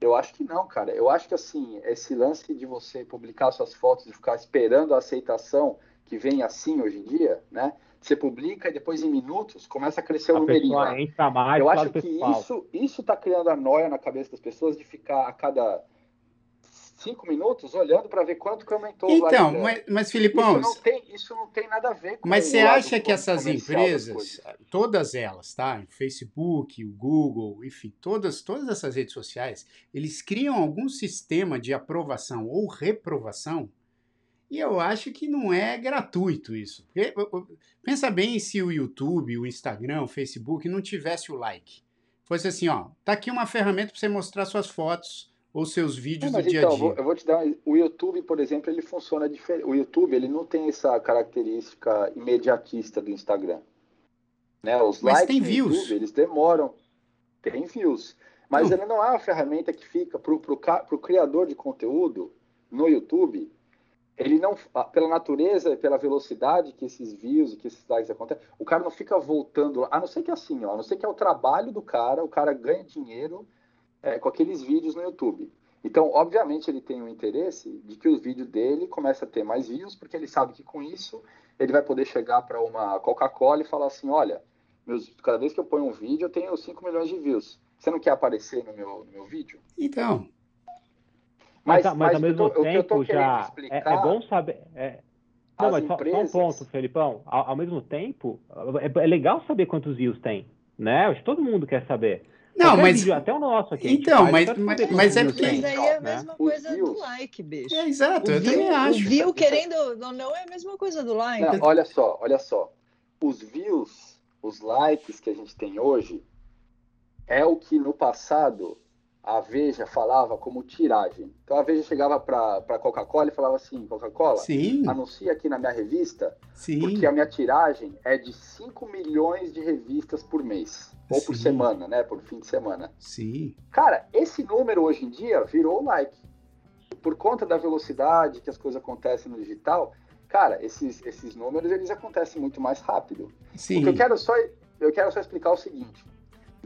Eu acho que não, cara. Eu acho que assim, esse lance de você publicar suas fotos e ficar esperando a aceitação que vem assim hoje em dia, né? Você publica e depois em minutos começa a crescer o a numerinho. entra mais Eu acho que pessoal. isso isso está criando a noia na cabeça das pessoas de ficar a cada cinco minutos olhando para ver quanto que aumentou então, o mas, mas Filipão... Isso não, tem, isso não tem nada a ver com Mas você acha que essas empresas, todas elas, tá? Facebook, o Google, enfim, todas, todas essas redes sociais, eles criam algum sistema de aprovação ou reprovação e eu acho que não é gratuito isso. Porque, pensa bem se o YouTube, o Instagram, o Facebook não tivesse o like. Fosse assim, ó, tá aqui uma ferramenta para você mostrar suas fotos ou seus vídeos do dia a então, dia. Eu vou te dar, o YouTube, por exemplo, ele funciona diferente. O YouTube, ele não tem essa característica imediatista do Instagram. Né? Os Mas likes tem views. YouTube, eles demoram. Tem views. Mas uh. ele não é uma ferramenta que fica para o criador de conteúdo no YouTube ele não, pela natureza e pela velocidade que esses views e que esses likes acontecem, o cara não fica voltando, a não ser que é assim, ó, a não ser que é o trabalho do cara, o cara ganha dinheiro é, com aqueles vídeos no YouTube. Então, obviamente, ele tem o interesse de que o vídeo dele comece a ter mais views, porque ele sabe que com isso ele vai poder chegar para uma Coca-Cola e falar assim, olha, meus, cada vez que eu ponho um vídeo, eu tenho 5 milhões de views. Você não quer aparecer no meu, no meu vídeo? Então, mas, mas, mas ao mesmo tô, tempo já é, é, bom saber. É... Não, mas empresas... só, só, um ponto, Felipão. Ao, ao mesmo tempo, é, é, legal saber quantos views tem, né? Acho que todo mundo quer saber. Não, Qualquer mas vídeo, até o nosso aqui. Então, mas, mas, mas é porque. Mas daí é a mesma coisa do like, bicho. É, exato, o eu view, também acho. O view, querendo ou não, é a mesma coisa do like. Não, olha só, olha só. Os views, os likes que a gente tem hoje, é o que no passado a Veja falava como tiragem. Então a Veja chegava para a Coca-Cola e falava assim: Coca-Cola, anuncia aqui na minha revista, Sim. porque a minha tiragem é de 5 milhões de revistas por mês. Ou Sim. por semana, né? Por fim de semana. Sim. Cara, esse número hoje em dia virou like. Por conta da velocidade que as coisas acontecem no digital, cara, esses, esses números eles acontecem muito mais rápido. Sim. O que eu quero só, eu quero só explicar o seguinte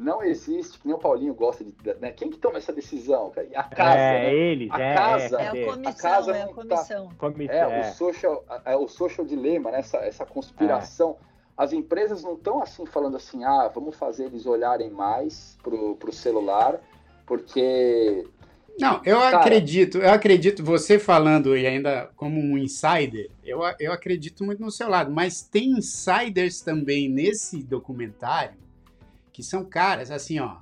não existe, que nem o Paulinho gosta de. Né? Quem que toma essa decisão? A casa. É, né? eles, a é, casa, é, a comissão, a casa é a comissão. Tá, comissão é, é, O, social, é, o social dilema, né? essa, essa conspiração. É. As empresas não estão assim falando assim, ah, vamos fazer eles olharem mais pro, pro celular, porque. Não, eu Cara, acredito, eu acredito, você falando e ainda como um insider, eu, eu acredito muito no seu lado, mas tem insiders também nesse documentário que são caras, assim, ó,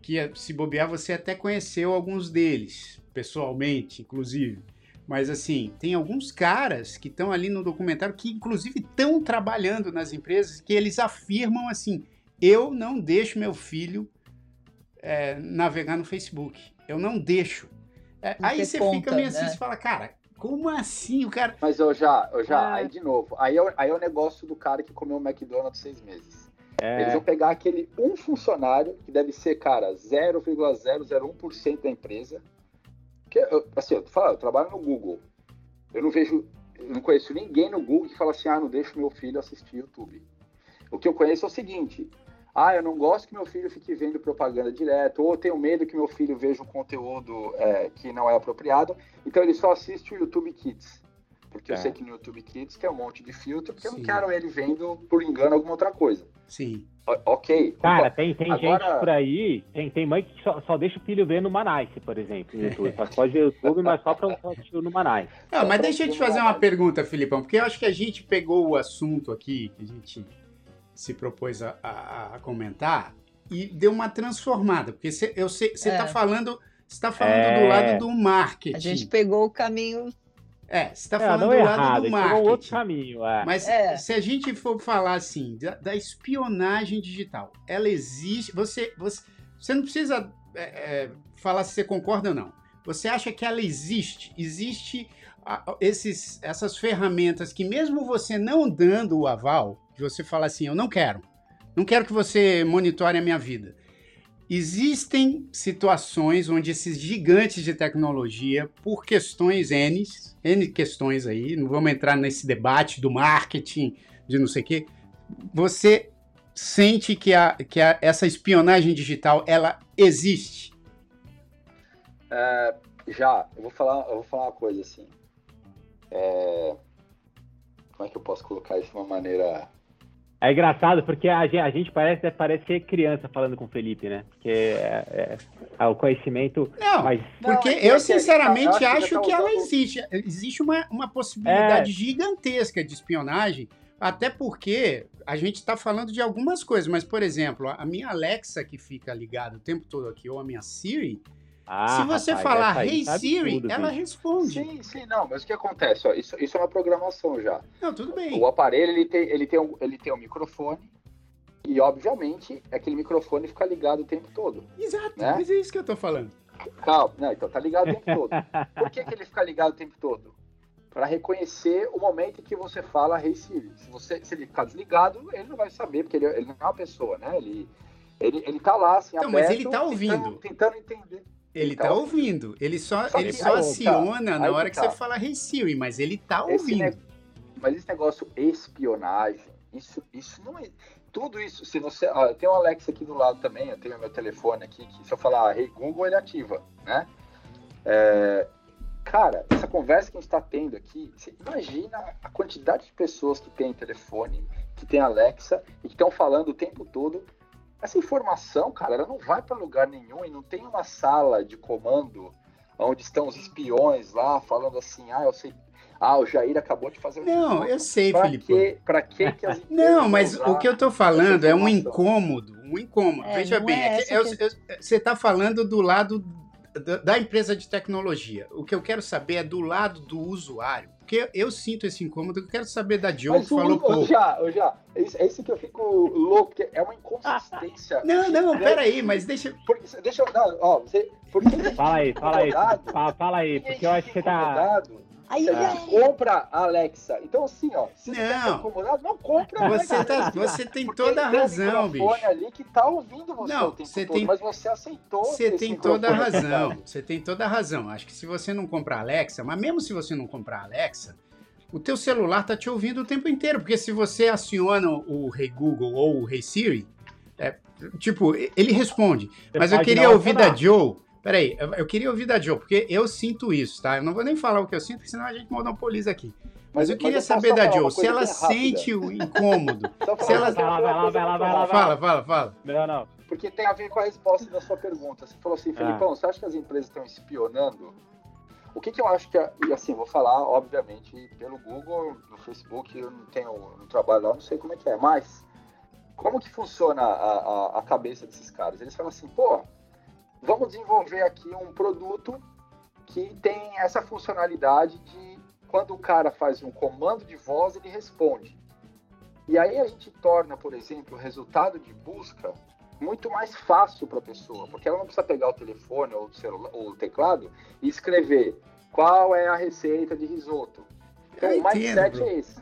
que se bobear você até conheceu alguns deles, pessoalmente, inclusive. Mas assim, tem alguns caras que estão ali no documentário que inclusive estão trabalhando nas empresas que eles afirmam assim: eu não deixo meu filho é, navegar no Facebook. Eu não deixo. É, aí você conta, fica meio assim, né? você fala, cara, como assim o cara. Mas eu já, eu já, ah. aí de novo, aí é, aí é o negócio do cara que comeu o McDonald's seis meses. É... Eles vão pegar aquele um funcionário, que deve ser, cara, 0,001% da empresa. Que, assim, eu, falo, eu trabalho no Google. Eu não vejo, eu não conheço ninguém no Google que fala assim, ah, não deixo meu filho assistir YouTube. O que eu conheço é o seguinte, ah, eu não gosto que meu filho fique vendo propaganda direto, ou tenho medo que meu filho veja um conteúdo é, que não é apropriado, então ele só assiste o YouTube Kids. Porque é. eu sei que no YouTube Kids tem um monte de filtro, porque Sim. eu não quero ele vendo, por engano, alguma outra coisa. Sim. O, ok. Cara, tem, tem Agora... gente por aí, tem, tem mãe que só, só deixa o filho ver no Manice, por exemplo. No YouTube. Só pode ver o YouTube, mas só para assistir no Manice. Não, mas deixa eu te fazer uma pergunta, Filipão, porque eu acho que a gente pegou o assunto aqui, que a gente se propôs a, a, a comentar, e deu uma transformada. Porque você está é. falando. Você está falando é... do lado do marketing. A gente pegou o caminho é, você está é, falando do errado, lado do marketing. Um outro caminho, é. Mas é. se a gente for falar assim, da, da, espionagem digital, ela existe. Você, você, você não precisa é, é, falar se você concorda ou não. Você acha que ela existe? Existe a, esses, essas ferramentas que, mesmo você não dando o aval, você falar assim, eu não quero. Não quero que você monitore a minha vida. Existem situações onde esses gigantes de tecnologia, por questões N, N questões aí, não vamos entrar nesse debate do marketing, de não sei o quê, você sente que, a, que a, essa espionagem digital, ela existe? É, já, eu vou, falar, eu vou falar uma coisa assim. É, como é que eu posso colocar isso de uma maneira É engraçado porque a gente, a gente parece, parece que é criança falando com o Felipe, né? Porque é, é, é o conhecimento. Não, mas... porque Não, é eu sinceramente eu acho que tá que ela existe. Existe uma, uma possibilidade É. gigantesca de espionagem, até porque a gente está falando de algumas coisas, mas, por exemplo, a minha Alexa que fica ligada o tempo todo aqui, ou a minha Siri, Ah, se você rapaz, falar Hey Siri, tudo, ela bicho. responde. Sim, sim, não, mas o que acontece? Ó, isso, isso é uma programação já. Não, tudo bem. O aparelho ele tem, ele, tem um, ele tem um microfone e, obviamente, aquele microfone fica ligado o tempo todo. Exato, né? mas é isso que eu tô falando. Calma, não, então tá ligado o tempo todo. Por que, que ele fica ligado o tempo todo? Para reconhecer o momento em que você fala Hey Siri. Se, você, se ele ficar desligado, ele não vai saber, porque ele, ele não é uma pessoa, né? Ele, ele, ele tá lá, assim, Então, aberto, mas ele tá tentando- ouvindo. Tentando, entender. Ele Então, tá ouvindo. Ele só, só ele só aí tá, aciona na aí hora que que você tá. fala Hey Siri, mas ele tá Esse ouvindo. ne- Mas esse negócio espionagem, isso, isso não é. Tudo isso, se você. Ó, eu tenho o Alexa aqui do lado também, eu tenho meu telefone aqui, que se eu falar Hey Google, ele ativa, né? É, cara, essa conversa que a gente está tendo aqui, você imagina a quantidade de pessoas que tem telefone, que tem Alexa e que estão falando o tempo todo. Essa informação, cara, ela não vai para lugar nenhum e não tem uma sala de comando onde estão os espiões lá falando assim, ah, eu sei, ah, o Jair acabou de fazer um Não, eu sei, Pra Felipe. que, pra que que as Não, mas o que eu tô falando é um incômodo, um incômodo. É, Veja bem, é é que você está falando do lado da, da empresa de tecnologia. O que eu quero saber é do lado do usuário. Porque eu sinto esse incômodo, eu quero saber da Joe, que Mas falou pouco. já, já, é isso, é isso que eu fico louco, porque é uma inconsistência. Não, não, Né? peraí, mas deixa. Porque, deixa eu, não, ó, você, por que Fala aí, fala aí. Fala, fala aí, Por que porque eu acho que você tá. Aí, a gente compra a Alexa. Então, assim, ó, se você tá Não. incomodado, não compra a Você, Alexa. tá, você tem toda a tem um razão, bicho. ali que tá ouvindo você Não, você todo, tem- mas você aceitou Você tem toda a razão. Você tem toda a razão. Acho que se você não comprar Alexa, mas mesmo se você não comprar Alexa, o teu celular tá te ouvindo o tempo inteiro, porque se você aciona o Hey Google ou o Hey Siri, é, tipo, ele responde. Você Mas eu queria ouvir da. Joe. Peraí, eu, eu queria ouvir da Joe, porque eu sinto isso, tá? Eu não vou nem falar o que eu sinto, porque senão a gente monopoliza aqui. Mas, eu queria posso saber só da Joe, se ela rápida? sente o incômodo. Só se ela- coisa Vai lá, vai lá, vai lá, vai lá, fala, fala, fala. Não, não. Porque tem a ver com a resposta da sua pergunta. Você falou assim, Felipão, você acha que as empresas estão espionando? O que, que eu acho que. é- E assim, vou falar, obviamente, pelo Google, no Facebook, eu não tenho. Não trabalho lá, não sei como é que é. Mas, como que funciona a, a, a cabeça desses caras? Eles falam assim, pô, vamos desenvolver aqui um produto que tem essa funcionalidade de quando o cara faz um comando de voz, ele responde. E aí a gente torna, por exemplo, o resultado de busca muito mais fácil para a pessoa, porque ela não precisa pegar o telefone ou o, celular, ou o teclado e escrever qual é a receita de risoto. Então, o mindset é esse.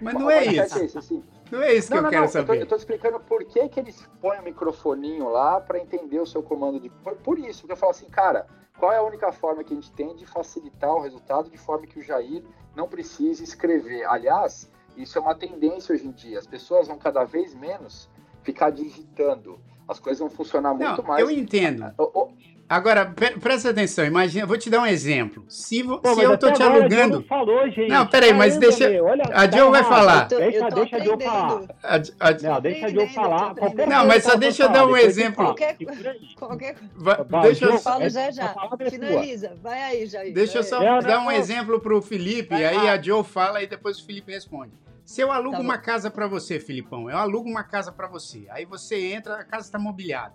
Mas O não é isso. É esse, assim. Não é isso que Não, eu quero não, eu tô, saber. eu tô explicando por que, que eles põem o microfoninho lá para entender o seu comando de. Por, por isso, porque eu falo assim, cara, qual é a única forma que a gente tem de facilitar o resultado de forma que o Jair não precise escrever? Aliás, isso é uma tendência hoje em dia. As pessoas vão cada vez menos ficar digitando. As coisas vão funcionar muito mais. eu entendo. Agora, pre- presta atenção, imagina, vou te dar um exemplo. Se, Pô, se mas eu tô te alugando. Não falou, gente. Não, peraí, mas Caramba, deixa- meu, olha, a tá Joe vai falar. Eu tô- Deixa, eu tô deixa a Joe falar. a- a- Não, deixa a Joe aprendendo, falar. Qualquer. Não, mas só deixa eu dar um exemplo. Qualquer-. Qualquer Vai, deixa eu só, Falo é- já já. é. Finaliza. Vai aí, Jair. deixa eu só. Não, dar não, um não. exemplo pro Felipe, Vai aí lá. a Joe fala e depois o Felipe responde. Se eu alugo Tá uma casa pra você, Filipão, eu alugo uma casa pra você. Aí você entra, a casa tá mobiliada.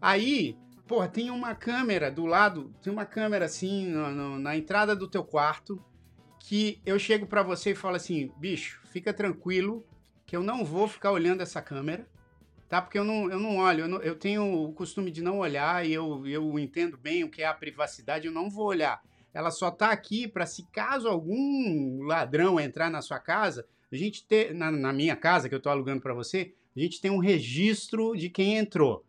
Aí, porra, tem uma câmera do lado, tem uma câmera assim no- no- na entrada do teu quarto que eu chego pra você e falo assim, bicho, fica tranquilo que eu não vou ficar olhando essa câmera, tá? Porque eu não, eu não olho, eu, não- eu tenho o costume de não olhar e eu, eu entendo bem o que é a privacidade, eu não vou olhar. Ela só tá aqui para se caso algum ladrão entrar na sua casa, a gente ter na, na minha casa que eu tô alugando para você, a gente tem um registro de quem entrou.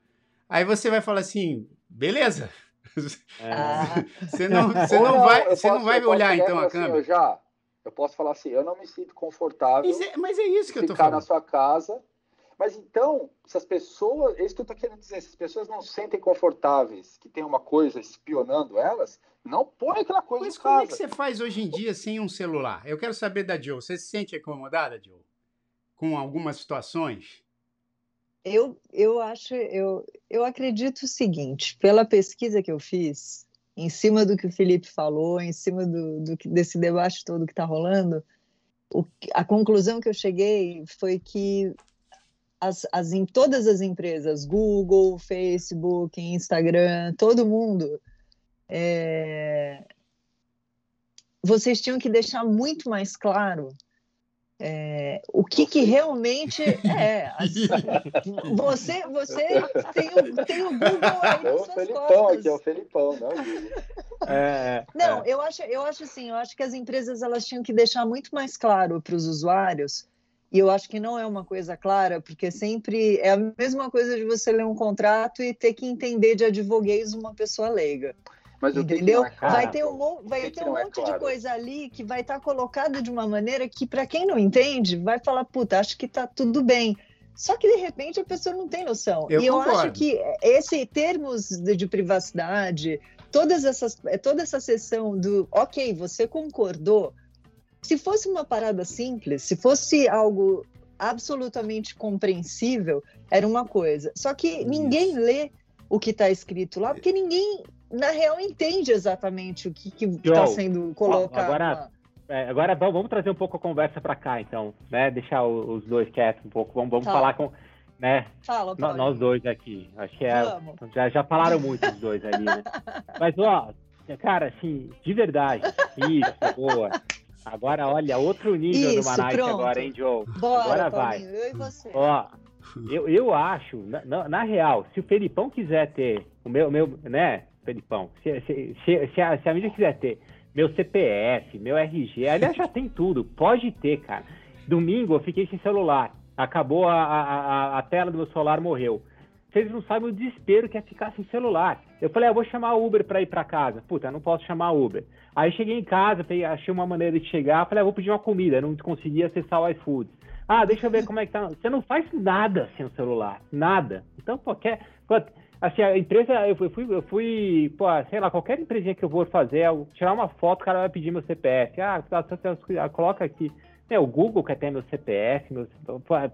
Aí você vai falar assim, beleza? É. Ah, Você não, você ou não vai, você não vai olhar então a assim, câmera. eu já, eu posso falar assim, eu não me sinto confortável Mas é, mas é isso que eu tô ficar na falando. sua casa. Mas então, se as pessoas, é isso que eu tô querendo dizer, se as pessoas não se sentem confortáveis, que tem uma coisa espionando elas, não põe aquela coisa Mas em como é casa. que você faz hoje em dia sem um celular? Eu quero saber da Joe. Você se sente incomodada, Joe? com algumas situações? Eu, eu acho, eu, eu acredito o seguinte, pela pesquisa que eu fiz, em cima do que o Felipe falou, em cima do, do desse debate todo que está rolando, o, a conclusão que eu cheguei foi que as, as, em todas as empresas, Google, Facebook, Instagram, todo mundo, é, vocês tinham que deixar muito mais claro é, o que, que realmente é. Assim, você, você tem o, tem o Google aí é o suas Felipão costas. aqui, é o Felipão, não? É, não, é. eu acho, eu acho assim, eu acho que as empresas elas tinham que deixar muito mais claro para os usuários. E eu acho que não é uma coisa clara, porque sempre é a mesma coisa de você ler um contrato e ter que entender de advoguês uma pessoa leiga. Mas Entendeu? É vai ter um, vai ter um é monte é claro? de coisa ali que vai estar tá colocado de uma maneira que, para quem não entende, vai falar, puta, acho que tá tudo bem. Só que de repente a pessoa não tem noção. Eu e concordo. eu acho que esse termos de, de, privacidade, todas essas, toda essa sessão do ok, você concordou. Se fosse uma parada simples, se fosse algo absolutamente compreensível, era uma coisa. Só que ninguém lê o que está escrito lá, porque ninguém na real, entende exatamente o que está sendo colocado. Agora, é, agora vamos trazer um pouco a conversa para cá, então, né? Deixar os dois quietos um pouco. Vamos, vamos tá. falar com, né? Fala, Nós dois aqui. Acho que é. Já, já falaram muito os dois ali, né? Mas, ó, cara, assim, de verdade. Isso, boa. Agora, olha, outro nível Isso, do Manaus agora, hein, Joe? Bora, agora vai. Eu e você. Ó, eu, eu acho, na, na, na, real, se o Felipão quiser ter o meu, meu né, Felipão, se, se, se, se, a, se a mídia quiser ter meu CPF, meu RG, aliás, já tem tudo, pode ter, cara. Domingo eu fiquei sem celular, acabou a, a, a tela do meu celular, morreu. Vocês não sabem o desespero que é ficar sem celular. Eu falei, ah, eu vou chamar Uber para ir para casa. Puta, não posso chamar Uber. Aí cheguei em casa, achei uma maneira de chegar, falei, ah, vou pedir uma comida, não consegui acessar o iFood. Ah, deixa eu ver como é que tá. Você não faz nada sem o celular, nada. Então, pô, quer... Assim, a empresa, eu fui, eu fui, pô, sei lá, qualquer empresinha que eu vou fazer, eu tirar uma foto, o cara vai pedir meu CPF. Ah, tá, tá, tá, coloca aqui. É, o Google quer ter meu CPF, meu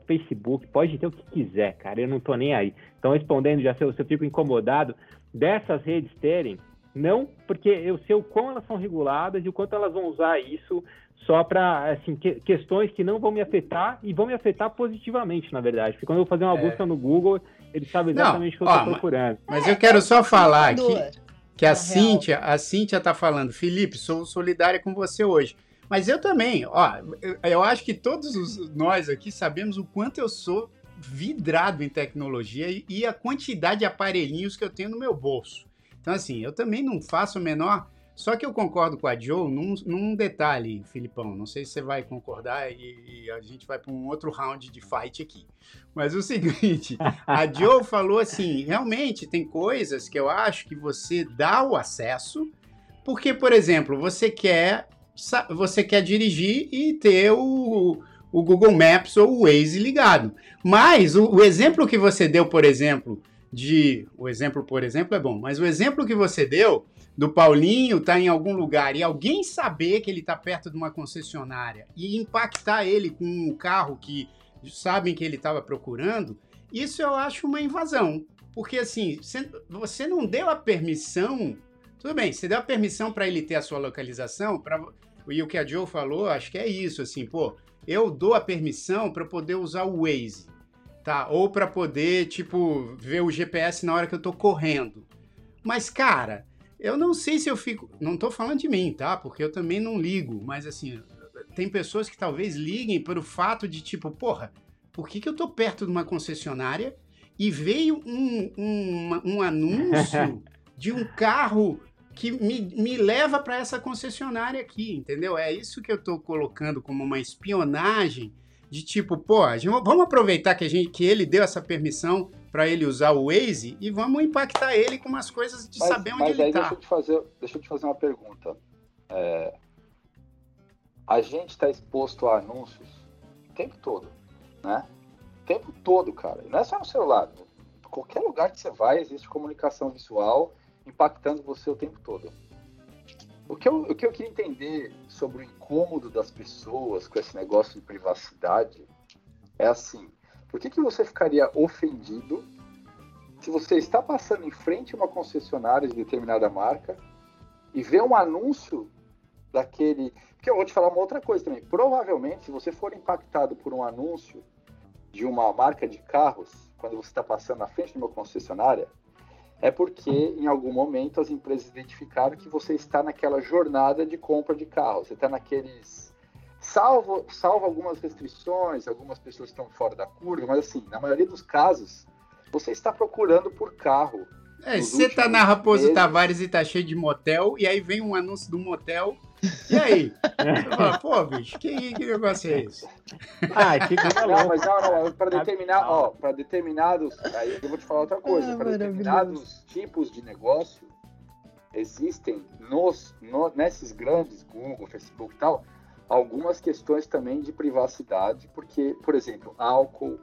Facebook, pode ter o que quiser, cara, eu não tô nem aí. Então, respondendo, já se eu, se eu fico incomodado dessas redes terem, não, porque eu sei o quão elas são reguladas e o quanto elas vão usar isso só para assim, que, questões que não vão me afetar e vão me afetar positivamente, na verdade. Porque quando eu vou fazer uma é. busca no Google, ele sabe exatamente o que eu estou procurando. Mas eu quero só falar aqui que a Cíntia, a Cíntia tá falando, Felipe, sou solidária com você hoje. Mas eu também, ó, eu, eu acho que todos os, nós aqui sabemos o quanto eu sou vidrado em tecnologia e, e a quantidade de aparelhinhos que eu tenho no meu bolso. Então, assim, eu também não faço o menor só que eu concordo com a Joe num, num detalhe, Filipão. Não sei se você vai concordar e, e a gente vai para um outro round de fight aqui. Mas o seguinte, a Joe falou assim: realmente tem coisas que eu acho que você dá o acesso, porque, por exemplo, você quer você quer dirigir e ter o, o Google Maps ou o Waze ligado. Mas o, o exemplo que você deu, por exemplo, de. O exemplo, por exemplo, é bom, mas o exemplo que você deu do Paulinho tá em algum lugar e alguém saber que ele está perto de uma concessionária e impactar ele com um carro que sabem que ele estava procurando, isso eu acho uma invasão. Porque assim, você não deu a permissão. Tudo bem, você deu a permissão para ele ter a sua localização, pra, e o que a Joe falou, acho que é isso, assim, pô, eu dou a permissão para poder usar o Waze, tá? Ou para poder, tipo, ver o GPS na hora que eu tô correndo. Mas, cara, eu não sei se eu fico. Não estou falando de mim, tá? Porque eu também não ligo, mas assim, tem pessoas que talvez liguem pelo fato de, tipo, porra, por que, que eu tô perto de uma concessionária e veio um, um, um anúncio de um carro que me, me leva para essa concessionária aqui, entendeu? É isso que eu estou colocando como uma espionagem de tipo, pô, vamos aproveitar que, a gente, que ele deu essa permissão para ele usar o Waze e vamos impactar ele com umas coisas de mas, saber onde ele está. Deixa eu te fazer, deixa eu te fazer uma pergunta. É, a gente está exposto a anúncios o tempo todo, né? O tempo todo, cara. Não é só no celular. Qualquer lugar que você vai existe comunicação visual impactando você o tempo todo. O que, eu, o que eu queria entender sobre o incômodo das pessoas com esse negócio de privacidade é assim: por que, que você ficaria ofendido se você está passando em frente a uma concessionária de determinada marca e vê um anúncio daquele. Porque eu vou te falar uma outra coisa também. Provavelmente, se você for impactado por um anúncio de uma marca de carros, quando você está passando na frente de uma concessionária, é porque em algum momento as empresas identificaram que você está naquela jornada de compra de carro. Você está naqueles. Salvo, salvo algumas restrições, algumas pessoas estão fora da curva, mas assim, na maioria dos casos, você está procurando por carro. É, você tá na Raposo meses. Tavares e tá cheio de motel, e aí vem um anúncio do motel. E aí? Você fala, pô, bicho, que, que negócio é esse? Ah, que não, mas não, não, para determinar, ó, para determinados, aí eu vou te falar outra coisa, ah, para determinados tipos de negócio, existem nos, no, nesses grandes, Google, Facebook e tal, algumas questões também de privacidade, porque, por exemplo, álcool,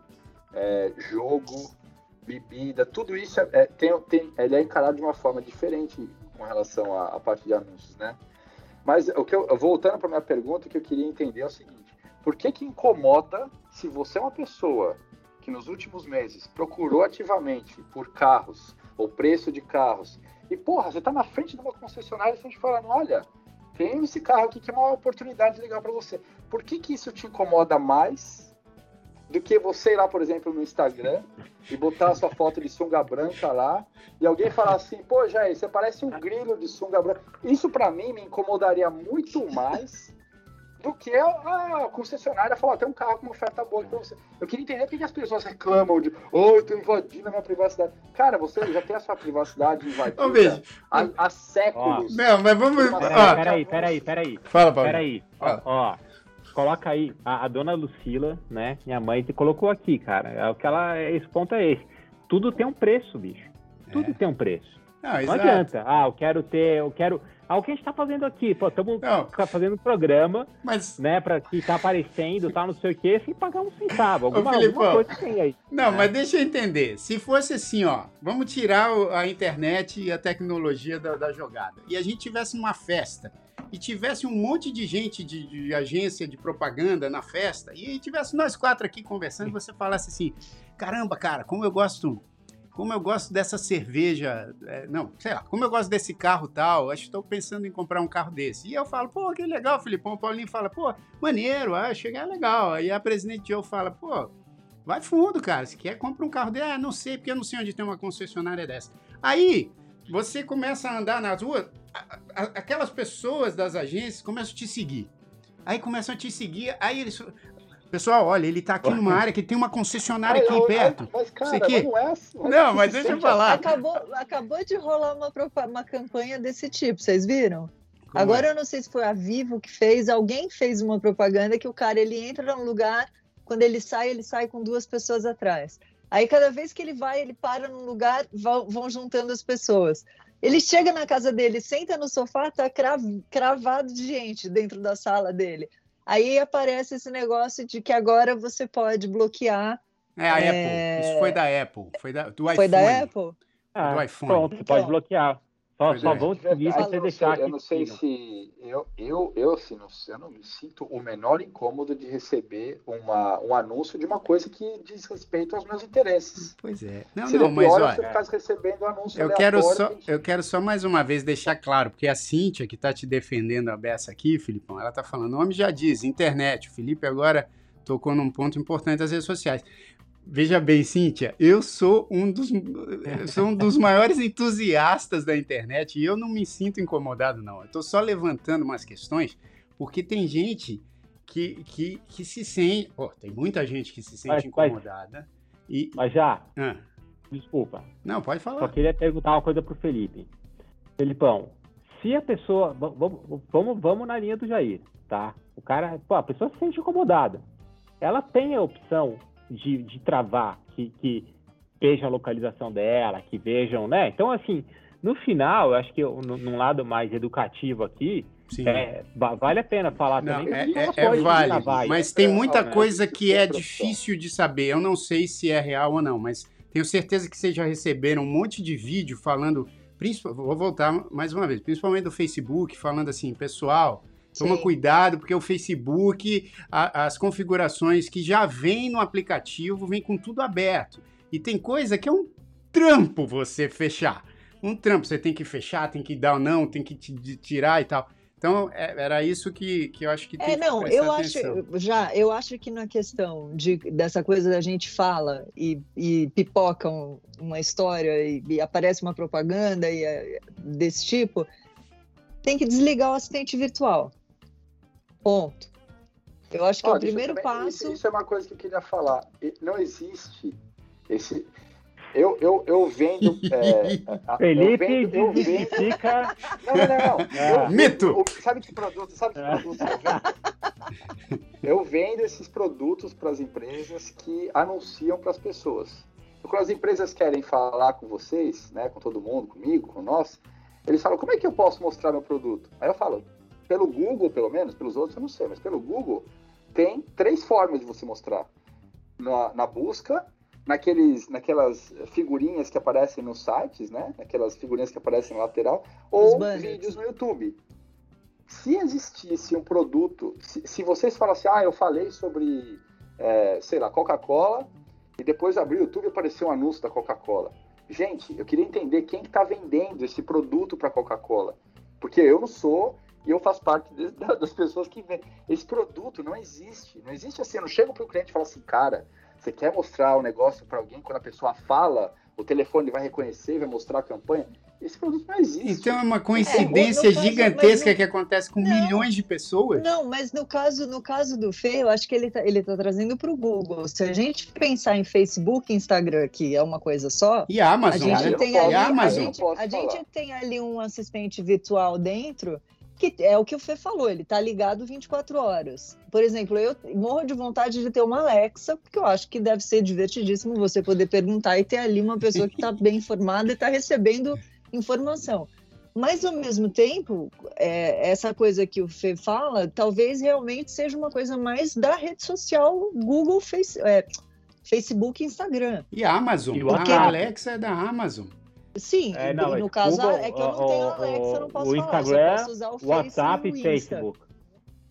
é, jogo, bebida, tudo isso é, é, tem, tem, ele é encarado de uma forma diferente com relação à, à parte de anúncios, né? Mas o que eu, voltando para minha pergunta, o que eu queria entender é o seguinte: por que que incomoda se você é uma pessoa que nos últimos meses procurou ativamente por carros ou preço de carros e porra, você está na frente de uma concessionária e a gente falando, olha, tem esse carro aqui que é uma oportunidade legal para você. Por que que isso te incomoda mais do que você ir lá, por exemplo, no Instagram e botar a sua foto de sunga branca lá e alguém falar assim, pô, Jair, você parece um grilo de sunga branca. Isso para mim me incomodaria muito mais do que a, concessionária falar, tem um carro com uma oferta boa pra você. Eu queria entender por que as pessoas reclamam de, oh, eu tô invadindo a minha privacidade. Cara, você já tem a sua privacidade invadida há, há séculos. Ó, não, mas vamos... Peraí, peraí, peraí. Fala, Paulo. Peraí, ó, ó coloca aí, a, a, dona Lucila, né? Minha mãe te colocou aqui, cara. É o que ela. Esse ponto é esse. Tudo tem um preço, bicho. Tudo é. tem um preço. Não, não adianta. Ah, eu quero ter, eu quero. Ah, o que a gente tá fazendo aqui? Pô, estamos fazendo um programa, mas... né, pra que tá aparecendo, tá não sei o quê, sem pagar um centavo. Alguma, Ô, alguma coisa tem aí. Não, né? mas deixa eu entender. Se fosse assim, ó, vamos tirar a internet e a tecnologia da, da jogada. E a gente tivesse uma festa e tivesse um monte de gente de, de, agência de propaganda na festa, e tivesse nós quatro aqui conversando, e você falasse assim: caramba, cara, como eu gosto. Como eu gosto dessa cerveja, é, não, sei lá, como eu gosto desse carro tal, acho que estou pensando em comprar um carro desse. E eu falo, pô, que legal, Filipão. O Paulinho fala, pô, maneiro, ah, chegar legal. Aí a presidente Joe fala, pô, vai fundo, cara. Se quer, compra um carro desse. Ah, não sei, porque eu não sei onde tem uma concessionária dessa. Aí, você começa a andar nas ruas, aquelas pessoas das agências começam a te seguir. Aí começam a te seguir, aí eles. Pessoal, olha, ele tá aqui numa área que tem uma concessionária aqui perto. Mas, cara, mas não é assim. Não, mas deixa eu falar. Acabou, acabou de rolar uma, uma campanha desse tipo, vocês viram? Como Agora é? eu não sei se foi a Vivo que fez, alguém fez uma propaganda que o cara ele entra num lugar, quando ele sai, ele sai com duas pessoas atrás. Aí cada vez que ele vai, ele para num lugar, vão, vão juntando as pessoas. Ele chega na casa dele, senta no sofá, tá crav cravado de gente dentro da sala dele. Aí aparece esse negócio de que agora você pode bloquear. É a é... Apple. Isso foi da Apple. Foi da, do iPhone. Foi da Apple? Ah, do iPhone. Pronto, você pode então. bloquear. Só, só vão seguir se você deixar. Eu não sei se. Eu, eu, eu, assim, não, eu não me sinto o menor incômodo de receber uma, um anúncio de uma coisa que diz respeito aos meus interesses. Pois é. Não, Seria não, mas olha. Se eu recebendo anúncio eu quero só. Eu quero só mais uma vez deixar claro, porque a Cíntia, que está te defendendo a beça aqui, Filipão, ela está falando, o nome já diz, internet. O Felipe agora tocou num ponto importante das redes sociais. Veja bem, Cíntia, eu sou um dos, sou um dos maiores entusiastas da internet e eu não me sinto incomodado, não. Eu estou só levantando umas questões, porque tem gente que, que, que se sente. Oh, tem muita gente que se sente mas, incomodada. Mas, e, mas já. Ah. Desculpa. Não, pode falar. Só queria perguntar uma coisa pro Felipe. Felipão, se a pessoa. Vamos, vamos, vamos na linha do Jair, tá? O cara. Pô, a pessoa se sente incomodada. Ela tem a opção de, de travar, que, que vejam a localização dela, que vejam, né? Então, assim, no final, eu acho que eu, num lado mais educativo aqui, é, vale a pena falar não, também. É, é, é vale, mas tem muita coisa que é difícil de saber. Eu não sei se é real ou não, mas tenho certeza que vocês já receberam um monte de vídeo falando, vou voltar mais uma vez, principalmente do Facebook, falando assim, pessoal, Toma Sim. cuidado, porque o Facebook, a, as configurações que já vem no aplicativo, vem com tudo aberto. E tem coisa que é um trampo você fechar. Um trampo, você tem que fechar, tem que dar ou não, tem que tirar e tal. Então, é, era isso que, que eu acho que tem é, não, que eu atenção. acho já, eu acho que na questão de, dessa coisa da gente fala e, e pipoca um, uma história e, e, aparece uma propaganda e, é, desse tipo, tem que desligar o assistente virtual. Ponto. Eu acho que é o primeiro também, passo. Isso, isso, é uma coisa que eu queria falar. Não existe esse. Eu, eu, eu vendo. É, Felipe eu vendo, eu vendo... Fica... Não, não, não. não. Eu, Mito! Eu, sabe que produto? Sabe que produto eu vendo? Eu vendo esses produtos para as empresas que anunciam para as pessoas. Quando as empresas querem falar com vocês, né, com todo mundo, comigo, com nós, eles falam: como é que eu posso mostrar meu produto? Aí eu falo: pelo Google, pelo menos, pelos outros eu não sei, mas pelo Google tem três formas de você mostrar. Na, na busca, naqueles, naquelas figurinhas que aparecem nos sites, né? Aquelas figurinhas que aparecem na lateral, ou vídeos no YouTube. Se existisse um produto, se, se vocês falassem, ah, eu falei sobre, é, sei lá, Coca-Cola, e depois abri o YouTube e apareceu um anúncio da Coca-Cola. Gente, eu queria entender quem está que tá vendendo esse produto para Coca-Cola. Porque eu não sou e eu faço parte de, das pessoas que vê. Esse produto não existe. Não existe assim. Eu não chego para o cliente e falo assim, cara, você quer mostrar o negócio para alguém quando a pessoa fala, o telefone vai reconhecer, vai mostrar a campanha. Esse produto não existe. Então é uma coincidência é, caso, gigantesca no... que acontece com não, milhões de pessoas. Não, mas no caso, no caso do Fê, eu acho que ele está ele tá trazendo para o Google. Se a gente pensar em Facebook e Instagram, que é uma coisa só. E a Amazon, a gente, tem, ali, a, Amazon. a gente, a gente tem ali um assistente virtual dentro que é o que o Fê falou, ele tá ligado 24 horas. Por exemplo, eu morro de vontade de ter uma Alexa, porque eu acho que deve ser divertidíssimo você poder perguntar e ter ali uma pessoa que está bem informada e está recebendo informação. Mas, ao mesmo tempo, é, essa coisa que o Fê fala, talvez realmente seja uma coisa mais da rede social Google, face, é, Facebook e Instagram. E a Amazon. E a Alexa é da Amazon. Sim, é, não, no caso Google, é que eu não tenho Alexa, eu não posso o Instagram, falar, o WhatsApp e o Facebook.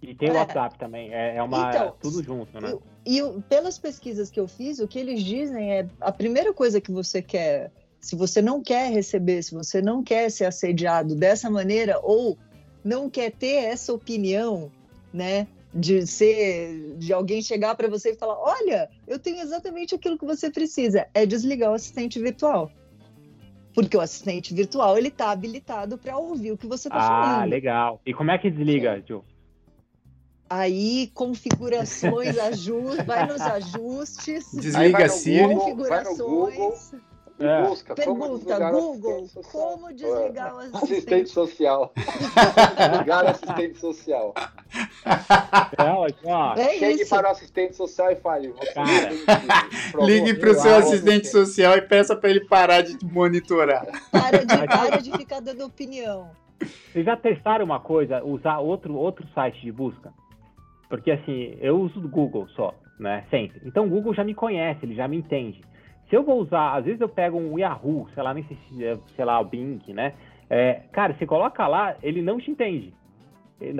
E tem o é. WhatsApp também, é, é uma então, tudo junto, né? E, e pelas pesquisas que eu fiz, o que eles dizem é a primeira coisa que você quer, se você não quer receber, se você não quer ser assediado dessa maneira ou não quer ter essa opinião, né, de ser de alguém chegar para você e falar, olha, eu tenho exatamente aquilo que você precisa, é desligar o assistente virtual. Porque o assistente virtual ele está habilitado para ouvir o que você está ah, falando. Ah, legal. E como é que desliga, Ju? Aí, configurações, ajustes, vai nos ajustes. Desliga assim. Configurações. É. Busca, Pergunta, como Google, como desligar o assistente, assistente social? desligar o assistente social. É, é Chegue isso. para o assistente social e fale. Cara, ligue para o seu assistente social e peça para ele parar de monitorar. Para de, para de ficar dando opinião. Vocês já testaram uma coisa, usar outro, outro site de busca? Porque assim, eu uso o Google só, né? Sempre. Então o Google já me conhece, ele já me entende. Se eu vou usar, às vezes eu pego um Yahoo, sei lá, nem sei se, é, sei lá, o Bing, né? É, cara, você coloca lá, ele não te entende.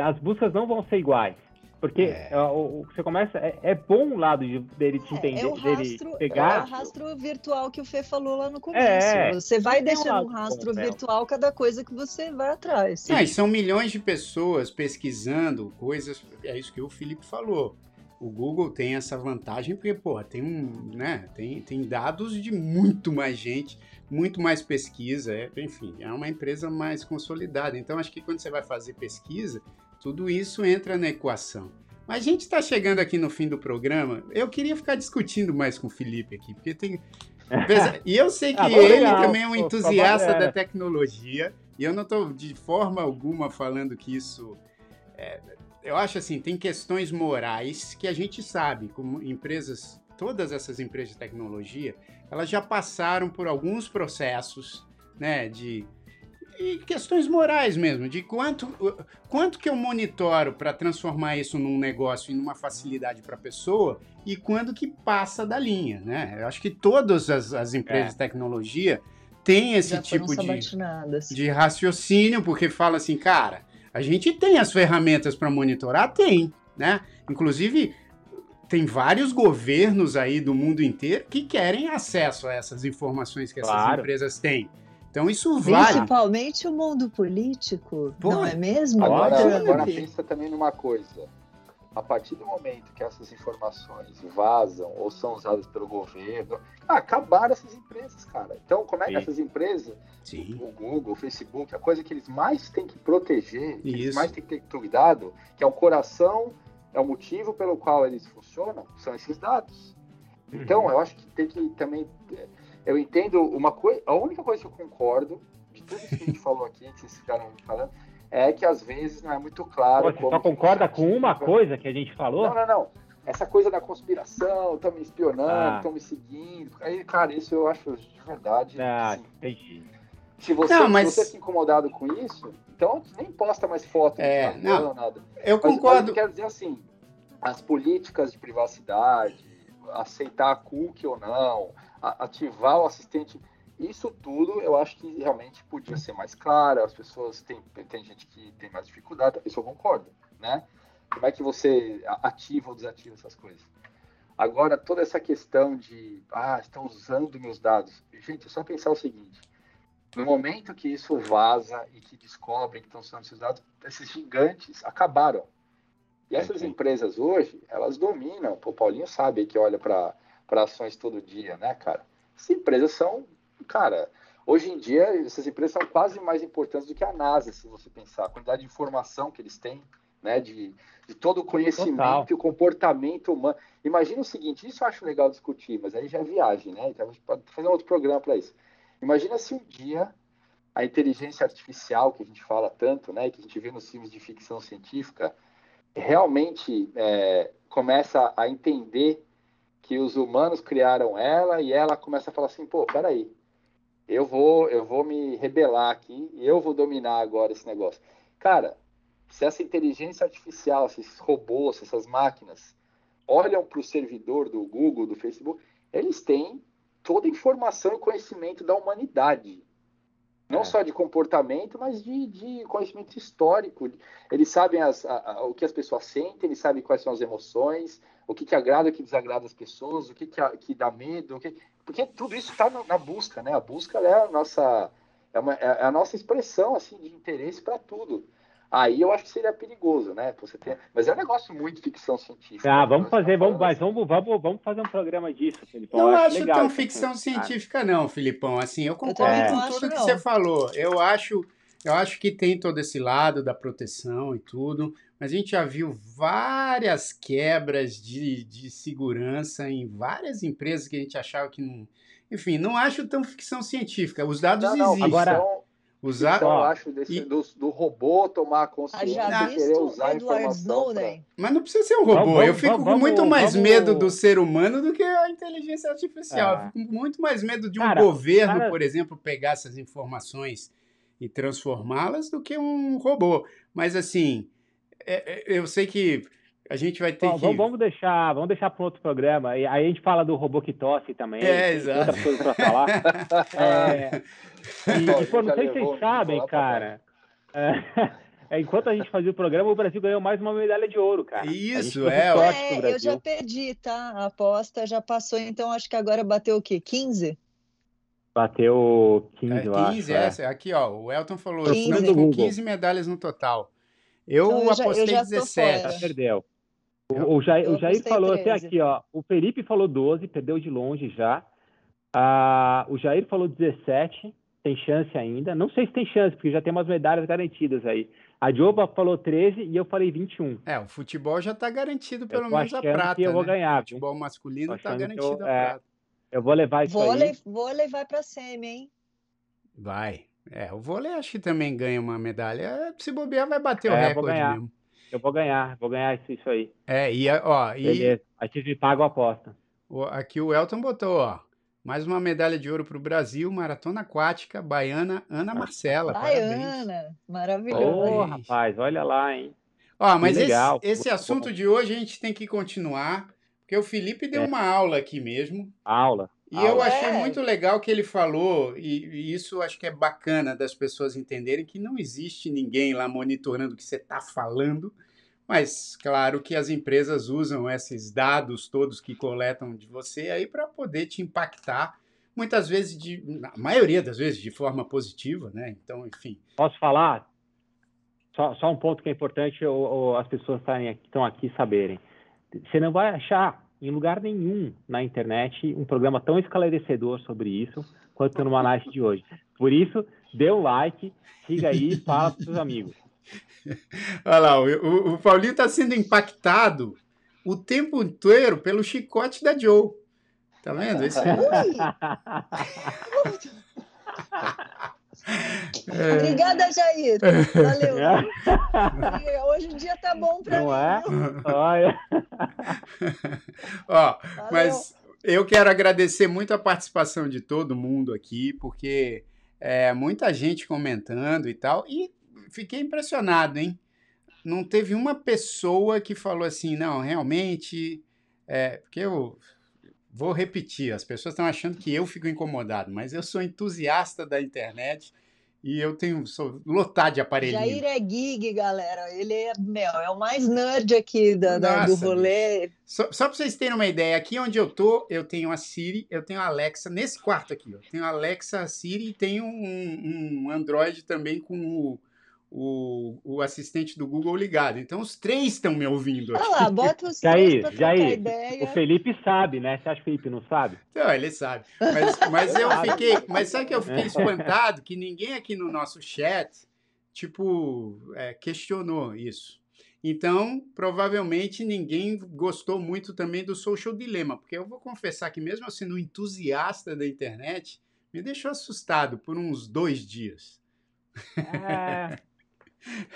As buscas não vão ser iguais. Porque é. é o, você começa. É, é, bom o lado de, dele te entender. É, o rastro, pegar. É o rastro virtual que o Fê falou lá no começo. É, você vai deixando um rastro bom, virtual cada coisa que você vai atrás. Ah, e são milhões de pessoas pesquisando coisas. É isso que o Felipe falou o Google tem essa vantagem porque, pô, tem um, né, tem, tem dados de muito mais gente, muito mais pesquisa, é, enfim, é uma empresa mais consolidada. Então, acho que quando você vai fazer pesquisa, tudo isso entra na equação. Mas a gente está chegando aqui no fim do programa. Eu queria ficar discutindo mais com o Felipe aqui, porque tem. E eu sei que ah, ele legal. também é um entusiasta da tecnologia, e eu não estou de forma alguma falando que isso é, eu acho assim, tem questões morais que a gente sabe, como empresas, todas essas empresas de tecnologia, elas já passaram por alguns processos, né, de e questões morais mesmo, de quanto, quanto que eu monitoro para transformar isso num negócio e numa facilidade para a pessoa e quando que passa da linha, né? Eu acho que todas as, as empresas é. de tecnologia têm esse Já tipo de, de raciocínio, porque fala assim, cara, A gente tem as ferramentas para monitorar? Tem, né? Inclusive, tem vários governos aí do mundo inteiro que querem acesso a essas informações que essas Claro. empresas têm. Então isso vale. Principalmente o mundo político, Pô, não é mesmo? Agora, agora pensa também numa coisa. A partir do momento que essas informações vazam ou são usadas pelo governo, ah, acabaram essas empresas, cara. Então, como é que Sim. essas empresas, Sim. o Google, o Facebook, a coisa que eles mais têm que proteger, que eles mais têm que ter cuidado, que é o coração, é o motivo pelo qual eles funcionam, são esses dados. Então, Uhum. eu acho que tem que também. Eu entendo uma coisa. A única coisa que eu concordo de tudo isso que a gente falou aqui, que vocês ficaram falando, é que às vezes não é muito claro. Pô, você como só concorda com uma coisa que a gente falou? Não, não, não. Essa coisa da conspiração, estão me espionando, Ah. estão me seguindo. Aí, cara, isso eu acho de verdade. Ah, assim, entendi. se você, Não, mas- se você fica incomodado com isso, então nem posta mais foto, É, não. Instagram, nada. Eu Mas- Mas, concordo. eu quero dizer assim, as políticas de privacidade, aceitar a cookie ou não, ativar o assistente, isso tudo eu acho que realmente podia ser mais claro, as pessoas têm, tem gente que tem mais dificuldade, isso eu concordo, né? Como é que você ativa ou desativa essas coisas? Agora, toda essa questão de, ah, estão usando meus dados. Gente, é só pensar o seguinte, no momento que isso vaza e que descobrem que estão usando seus dados, esses gigantes acabaram. E essas empresas hoje, elas dominam. O Paulinho sabe que olha para ações todo dia, né, cara? Essas empresas são, cara, hoje em dia, essas empresas são quase mais importantes do que a NASA, se você pensar. A quantidade de informação que eles têm, né, de, de todo o conhecimento Total. e o comportamento humano. Imagina o seguinte, isso eu acho legal discutir, mas aí já é viagem, né? Então a gente pode fazer um outro programa para isso. Imagina se um dia a inteligência artificial, que a gente fala tanto, né, que a gente vê nos filmes de ficção científica, realmente é, começa a entender que os humanos criaram ela e ela começa a falar assim, pô, peraí, eu vou, eu vou me rebelar aqui e eu vou dominar agora esse negócio. Cara, se essa inteligência artificial, se esses robôs, se essas máquinas olham para o servidor do Google, do Facebook, eles têm toda a informação e conhecimento da humanidade. Não É. só de comportamento, mas de, de conhecimento histórico. Eles sabem as- a- a- o que as pessoas sentem, eles sabem quais são as emoções, o que, que agrada, o que desagrada as pessoas, o que, que, a- que dá medo, o que... porque tudo isso está na busca, né? A busca é a nossa, é, uma- é a nossa expressão assim de interesse para tudo. Aí eu acho que seria perigoso, né? Você ter... Mas é um negócio muito ficção científica. Ah, né? vamos fazer, estamos vamos, mas vamos, vamos, vamos fazer um programa disso, Felipe. Não acho legal tão ficção cara. científica, não, Filipão. Assim, eu concordo com acho, tudo que não. você falou. Eu acho, eu acho que tem todo esse lado da proteção e tudo, mas a gente já viu várias quebras de, de segurança em várias empresas que a gente achava que não. Enfim, não acho tão ficção científica. Os dados Não, não, existem. Agora- Os ficção, dados. eu acho desse, e- do, do robô tomar consciência Haja e querer usar a Edward informação. pra-. Mas não precisa ser um robô. Vamos, vamos, eu fico com vamos, muito mais vamos. medo do ser humano do que a inteligência artificial. Ah. Eu fico com muito mais medo de um Cara, governo, cara- por exemplo, pegar essas informações e transformá-las do que um robô. Mas assim, é- é- eu sei que a gente vai ter Bom, que. vamos, vamos deixar, vamos deixar para outro programa. E aí a gente fala do robô que tosse também. É, tem exato. Outras coisas para falar. É, e, e, pô, não sei se vocês sabem, cara. é, é, enquanto a gente fazia o programa, o Brasil ganhou mais uma medalha de ouro, cara. Isso, é, É, eu já perdi, tá? A aposta já passou, então acho que agora bateu o quê? 15? Bateu 15, É, eu 15, acho. é. Aqui, ó, o Elton falou, 15. estamos com Google. 15 medalhas no total. Eu Então, eu já- eu apostei já tô 17. fora. Já perdeu. Eu- O, o Jair, o Jair apostei falou até 13. aqui, ó. O Felipe falou 12, perdeu de longe já. Ah, o Jair falou 17, tem chance ainda. Não sei se tem chance, porque já tem umas medalhas garantidas aí. A Dioba falou 13 e eu falei 21. É, o futebol já está garantido pelo menos a prata, que eu vou né? ganhar, O futebol masculino está que garantido eu- a é. Eu vou levar isso Vôlei, aí. vôlei vai pra semi, hein? Vai. É, o vôlei acho que também ganha uma medalha. Se bobear, vai bater o É, vou recorde ganhar. mesmo. Eu vou ganhar, vou ganhar isso, isso aí. É, e, ó, e Beleza. Aí vocês me pagam a aposta. o- aqui o Elton botou, ó. Mais uma medalha de ouro para o Brasil, maratona aquática, baiana, Ana Marcela. Baiana, Ô, maravilhosa. Parabéns. rapaz, olha lá, hein? Ó, mas esse, legal. esse assunto de hoje a gente tem que continuar, porque o Felipe deu É. uma aula aqui mesmo. Aula. E eu achei muito legal que ele falou, e, e isso acho que é bacana das pessoas entenderem que não existe ninguém lá monitorando o que você está falando, mas claro que as empresas usam esses dados todos que coletam de você aí para poder te impactar, muitas vezes, de, na maioria das vezes, de forma positiva, né? Então, enfim. Posso falar? Só, só um ponto que é importante ou, ou as pessoas que estão aqui saberem. Você não vai achar em lugar nenhum na internet um programa tão esclarecedor sobre isso quanto no Manaus de hoje. Por isso, dê um like, siga aí e fala para os seus amigos. Olha lá, o, o Paulinho está sendo impactado o tempo inteiro pelo chicote da Joe. Tá vendo? Esse... É. Obrigada, Jair. Valeu. É. Hoje o dia tá bom para mim. Não é? Olha. Ó, mas eu quero agradecer muito a participação de todo mundo aqui, porque é, muita gente comentando e tal, e fiquei impressionado, hein? Não teve uma pessoa que falou assim, não, realmente, é, porque eu vou repetir, as pessoas estão achando que eu fico incomodado, mas eu sou entusiasta da internet e eu tenho sou lotado de aparelhinho. Jair é gig, galera. Ele é, meu, é o mais nerd aqui da, da do rolê. Só, só para vocês terem uma ideia, aqui onde eu tô, eu tenho a Siri, eu tenho a Alexa, nesse quarto aqui, eu tenho a Alexa, a Siri e tenho um, um Android também com o o, o assistente do Google ligado. Então os três estão me ouvindo aqui. Olha lá, bota os três para trocar ideia. O Felipe sabe, né? Você acha que o Felipe não sabe? Não, ele sabe. Mas, mas eu fiquei. Mas sabe que eu fiquei espantado que ninguém aqui no nosso chat, tipo, é, questionou isso. Então, provavelmente ninguém gostou muito também do social dilema, porque eu vou confessar que mesmo eu sendo um entusiasta da internet, me deixou assustado por uns dois dias. É...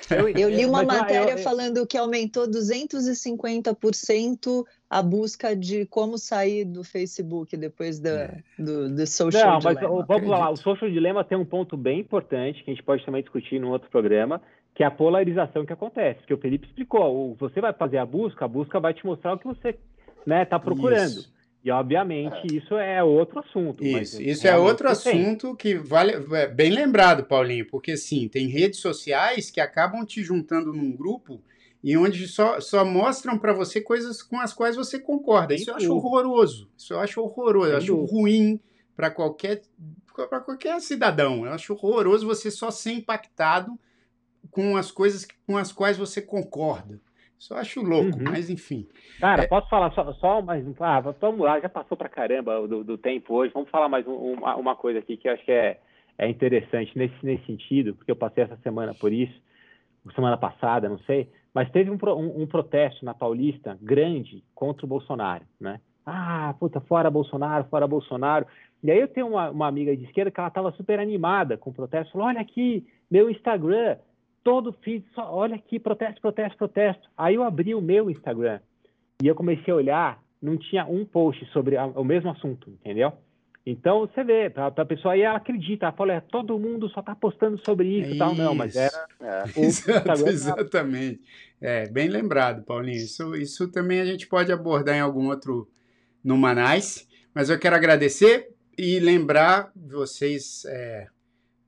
Eu, eu, li uma matéria eu, eu, falando que aumentou 250% a busca de como sair do Facebook depois da, é. do, do social Não, mas dilema. vamos lá, o social dilema tem um ponto bem importante que a gente pode também discutir num outro programa, que é a polarização que acontece, que o Felipe explicou. Você vai fazer a busca, a busca vai te mostrar o que você está né, tá procurando. Isso. E, obviamente, é. isso é outro assunto. Isso, isso é outro assunto que vale. É bem lembrado, Paulinho, porque sim, tem redes sociais que acabam te juntando num grupo e onde só, só mostram para você coisas com as quais você concorda. Isso eu acho horroroso. Isso eu acho horroroso. Eu acho ruim para qualquer, para qualquer cidadão. Eu acho horroroso você só ser impactado com as coisas com as quais você concorda. Isso eu acho louco, uhum. mas enfim. Cara, é... posso falar só, só mais um. Ah, vamos lá, já passou pra caramba do, do tempo hoje. Vamos falar mais um, uma, uma, coisa aqui que eu acho que é, é interessante nesse, nesse sentido, porque eu passei essa semana por isso, semana passada, não sei, mas teve um, um, um protesto na Paulista grande contra o Bolsonaro, né? Ah, puta, fora Bolsonaro, fora Bolsonaro. E aí eu tenho uma, uma amiga de esquerda que ela estava super animada com o protesto, falou: olha aqui, meu Instagram todo feed, só, olha aqui, protesto, protesto, protesto. Aí eu abri o meu Instagram e eu comecei a olhar, não tinha um post sobre a, o mesmo assunto, entendeu? Então você vê, a, a pessoa aí ela acredita, ela fala, é, todo mundo só está postando sobre isso e tal, não, mas era. É. Exato, exatamente. É, bem lembrado, Paulinho. Isso, isso também a gente pode abordar em algum outro no Manais, mas eu quero agradecer e lembrar vocês. É,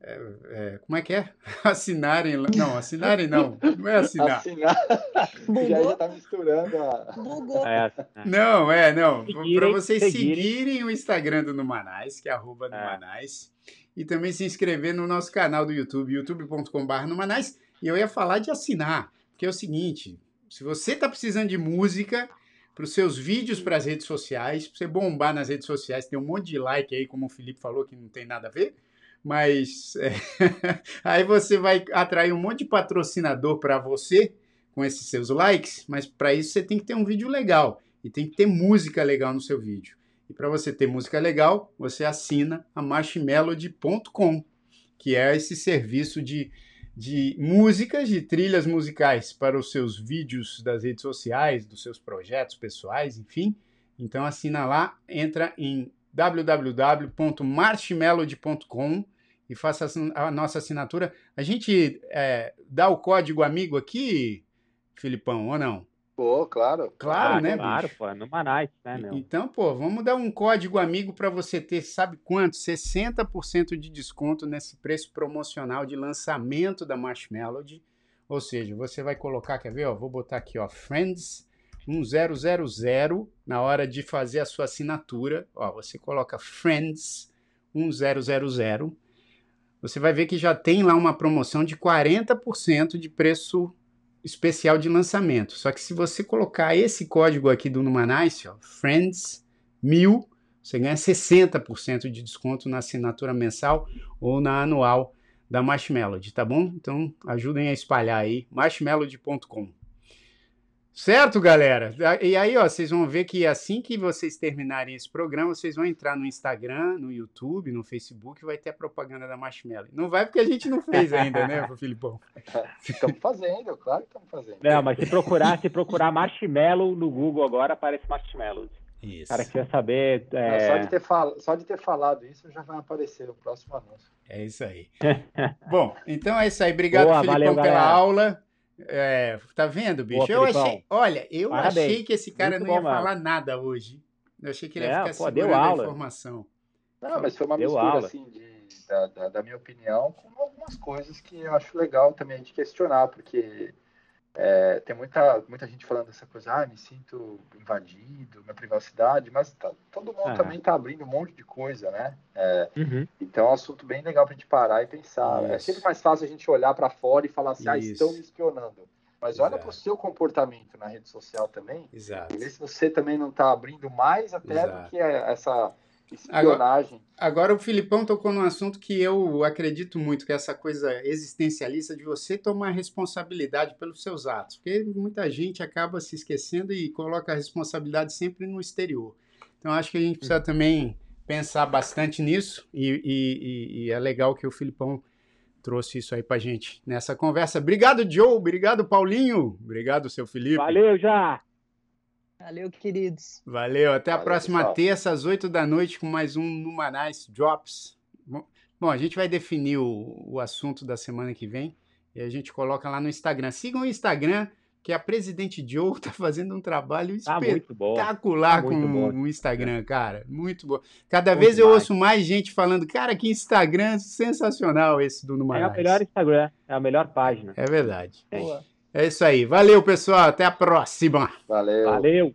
é, é, como é que é? Assinarem. Não, assinarem não. Não é assinar. Assinar. já já tá misturando a. Bugou. É, não, é, não. Para vocês seguirem. seguirem. o Instagram do Numanais, que é arroba é. Numanais. E também se inscrever no nosso canal do YouTube, youtube.com.br Numanais. E eu ia falar de assinar, porque é o seguinte: se você está precisando de música para os seus vídeos para as redes sociais, para você bombar nas redes sociais, tem um monte de like aí, como o Felipe falou, que não tem nada a ver mas é, aí você vai atrair um monte de patrocinador para você com esses seus likes, mas para isso você tem que ter um vídeo legal e tem que ter música legal no seu vídeo. E para você ter música legal, você assina a marshmelody.com, que é esse serviço de, de músicas, de trilhas musicais para os seus vídeos das redes sociais, dos seus projetos pessoais, enfim. Então assina lá, entra em www.marshmelody.com e faça a nossa assinatura. A gente é, dá o código amigo aqui, Filipão, ou não? Pô, claro. Claro, né, Claro, bicho? pô, é no Manais, né, meu? Então, pô, vamos dar um código amigo para você ter, sabe quanto? 60% de desconto nesse preço promocional de lançamento da Marshmallow. Ou seja, você vai colocar, quer ver? Ó, vou botar aqui, ó, Friends 1000 na hora de fazer a sua assinatura. Ó, você coloca Friends 1000. Você vai ver que já tem lá uma promoção de 40% de preço especial de lançamento. Só que se você colocar esse código aqui do Numanice, ó, Friends 1000, você ganha 60% de desconto na assinatura mensal ou na anual da Marshmelody, tá bom? Então ajudem a espalhar aí, marshmelody.com. Certo, galera? E aí, ó, vocês vão ver que assim que vocês terminarem esse programa, vocês vão entrar no Instagram, no YouTube, no Facebook, vai ter a propaganda da Marshmallow. Não vai porque a gente não fez ainda, né, Filipão? Estamos fazendo, claro que estamos fazendo. Não, mas se procurar, se procurar marshmallow no Google agora, aparece marshmallow. Isso. Cara, quer saber. Não, É... só, de ter fal... só de ter falado isso já vai aparecer no próximo anúncio. É isso aí. Bom, então é isso aí. Obrigado, Boa, Filipão, valeu, pela galera. aula. É, tá vendo, bicho? Boa, eu achei, olha, eu Parabéns. achei que esse cara Muito não ia bom falar nada hoje. Eu achei que ele ia É, ficar pô, segurando a aula. informação. Não, mas foi uma Deu mistura, aula. assim, de, da, da, da minha opinião com algumas coisas que eu acho legal também gente questionar, porque é, tem muita, muita gente falando essa coisa, ah, me sinto invadido, minha privacidade, mas tá- todo mundo É. também tá abrindo um monte de coisa, né? É, Uhum. então é um assunto bem legal pra gente parar e pensar. É Isso. sempre mais fácil a gente olhar pra fora e falar assim, ah, Isso. estão me espionando. Mas olha Exato. pro seu comportamento na rede social também, Exato. e ver se você também não tá abrindo mais até Exato. do que essa espionagem. Agora o Filipão tocou num assunto que eu acredito muito, que é essa coisa existencialista de você tomar responsabilidade pelos seus atos. Porque muita gente acaba se esquecendo e coloca a responsabilidade sempre no exterior. Então acho que a gente precisa também pensar bastante nisso e, e- e- e é legal que o Filipão trouxe isso aí pra gente nessa conversa. Obrigado, Joe. Obrigado, Paulinho. Obrigado, seu Felipe. Valeu já! Valeu, queridos. Valeu, até a Valeu, próxima pessoal. terça, às 8 da noite, com mais um Numanais Drops. Bom, a gente vai definir o, o assunto da semana que vem e a gente coloca lá no Instagram. Sigam o Instagram, que a Presidente Joe está fazendo um trabalho Tá muito bom. espetacular Tá com muito bom. o Instagram, cara. Muito bom. Cada Bom vez eu demais. ouço mais gente falando, cara, que Instagram sensacional esse do É Numanais. o melhor Instagram, é a melhor página. É verdade. Boa. É isso aí. Valeu, pessoal. Até a próxima. Valeu. Valeu!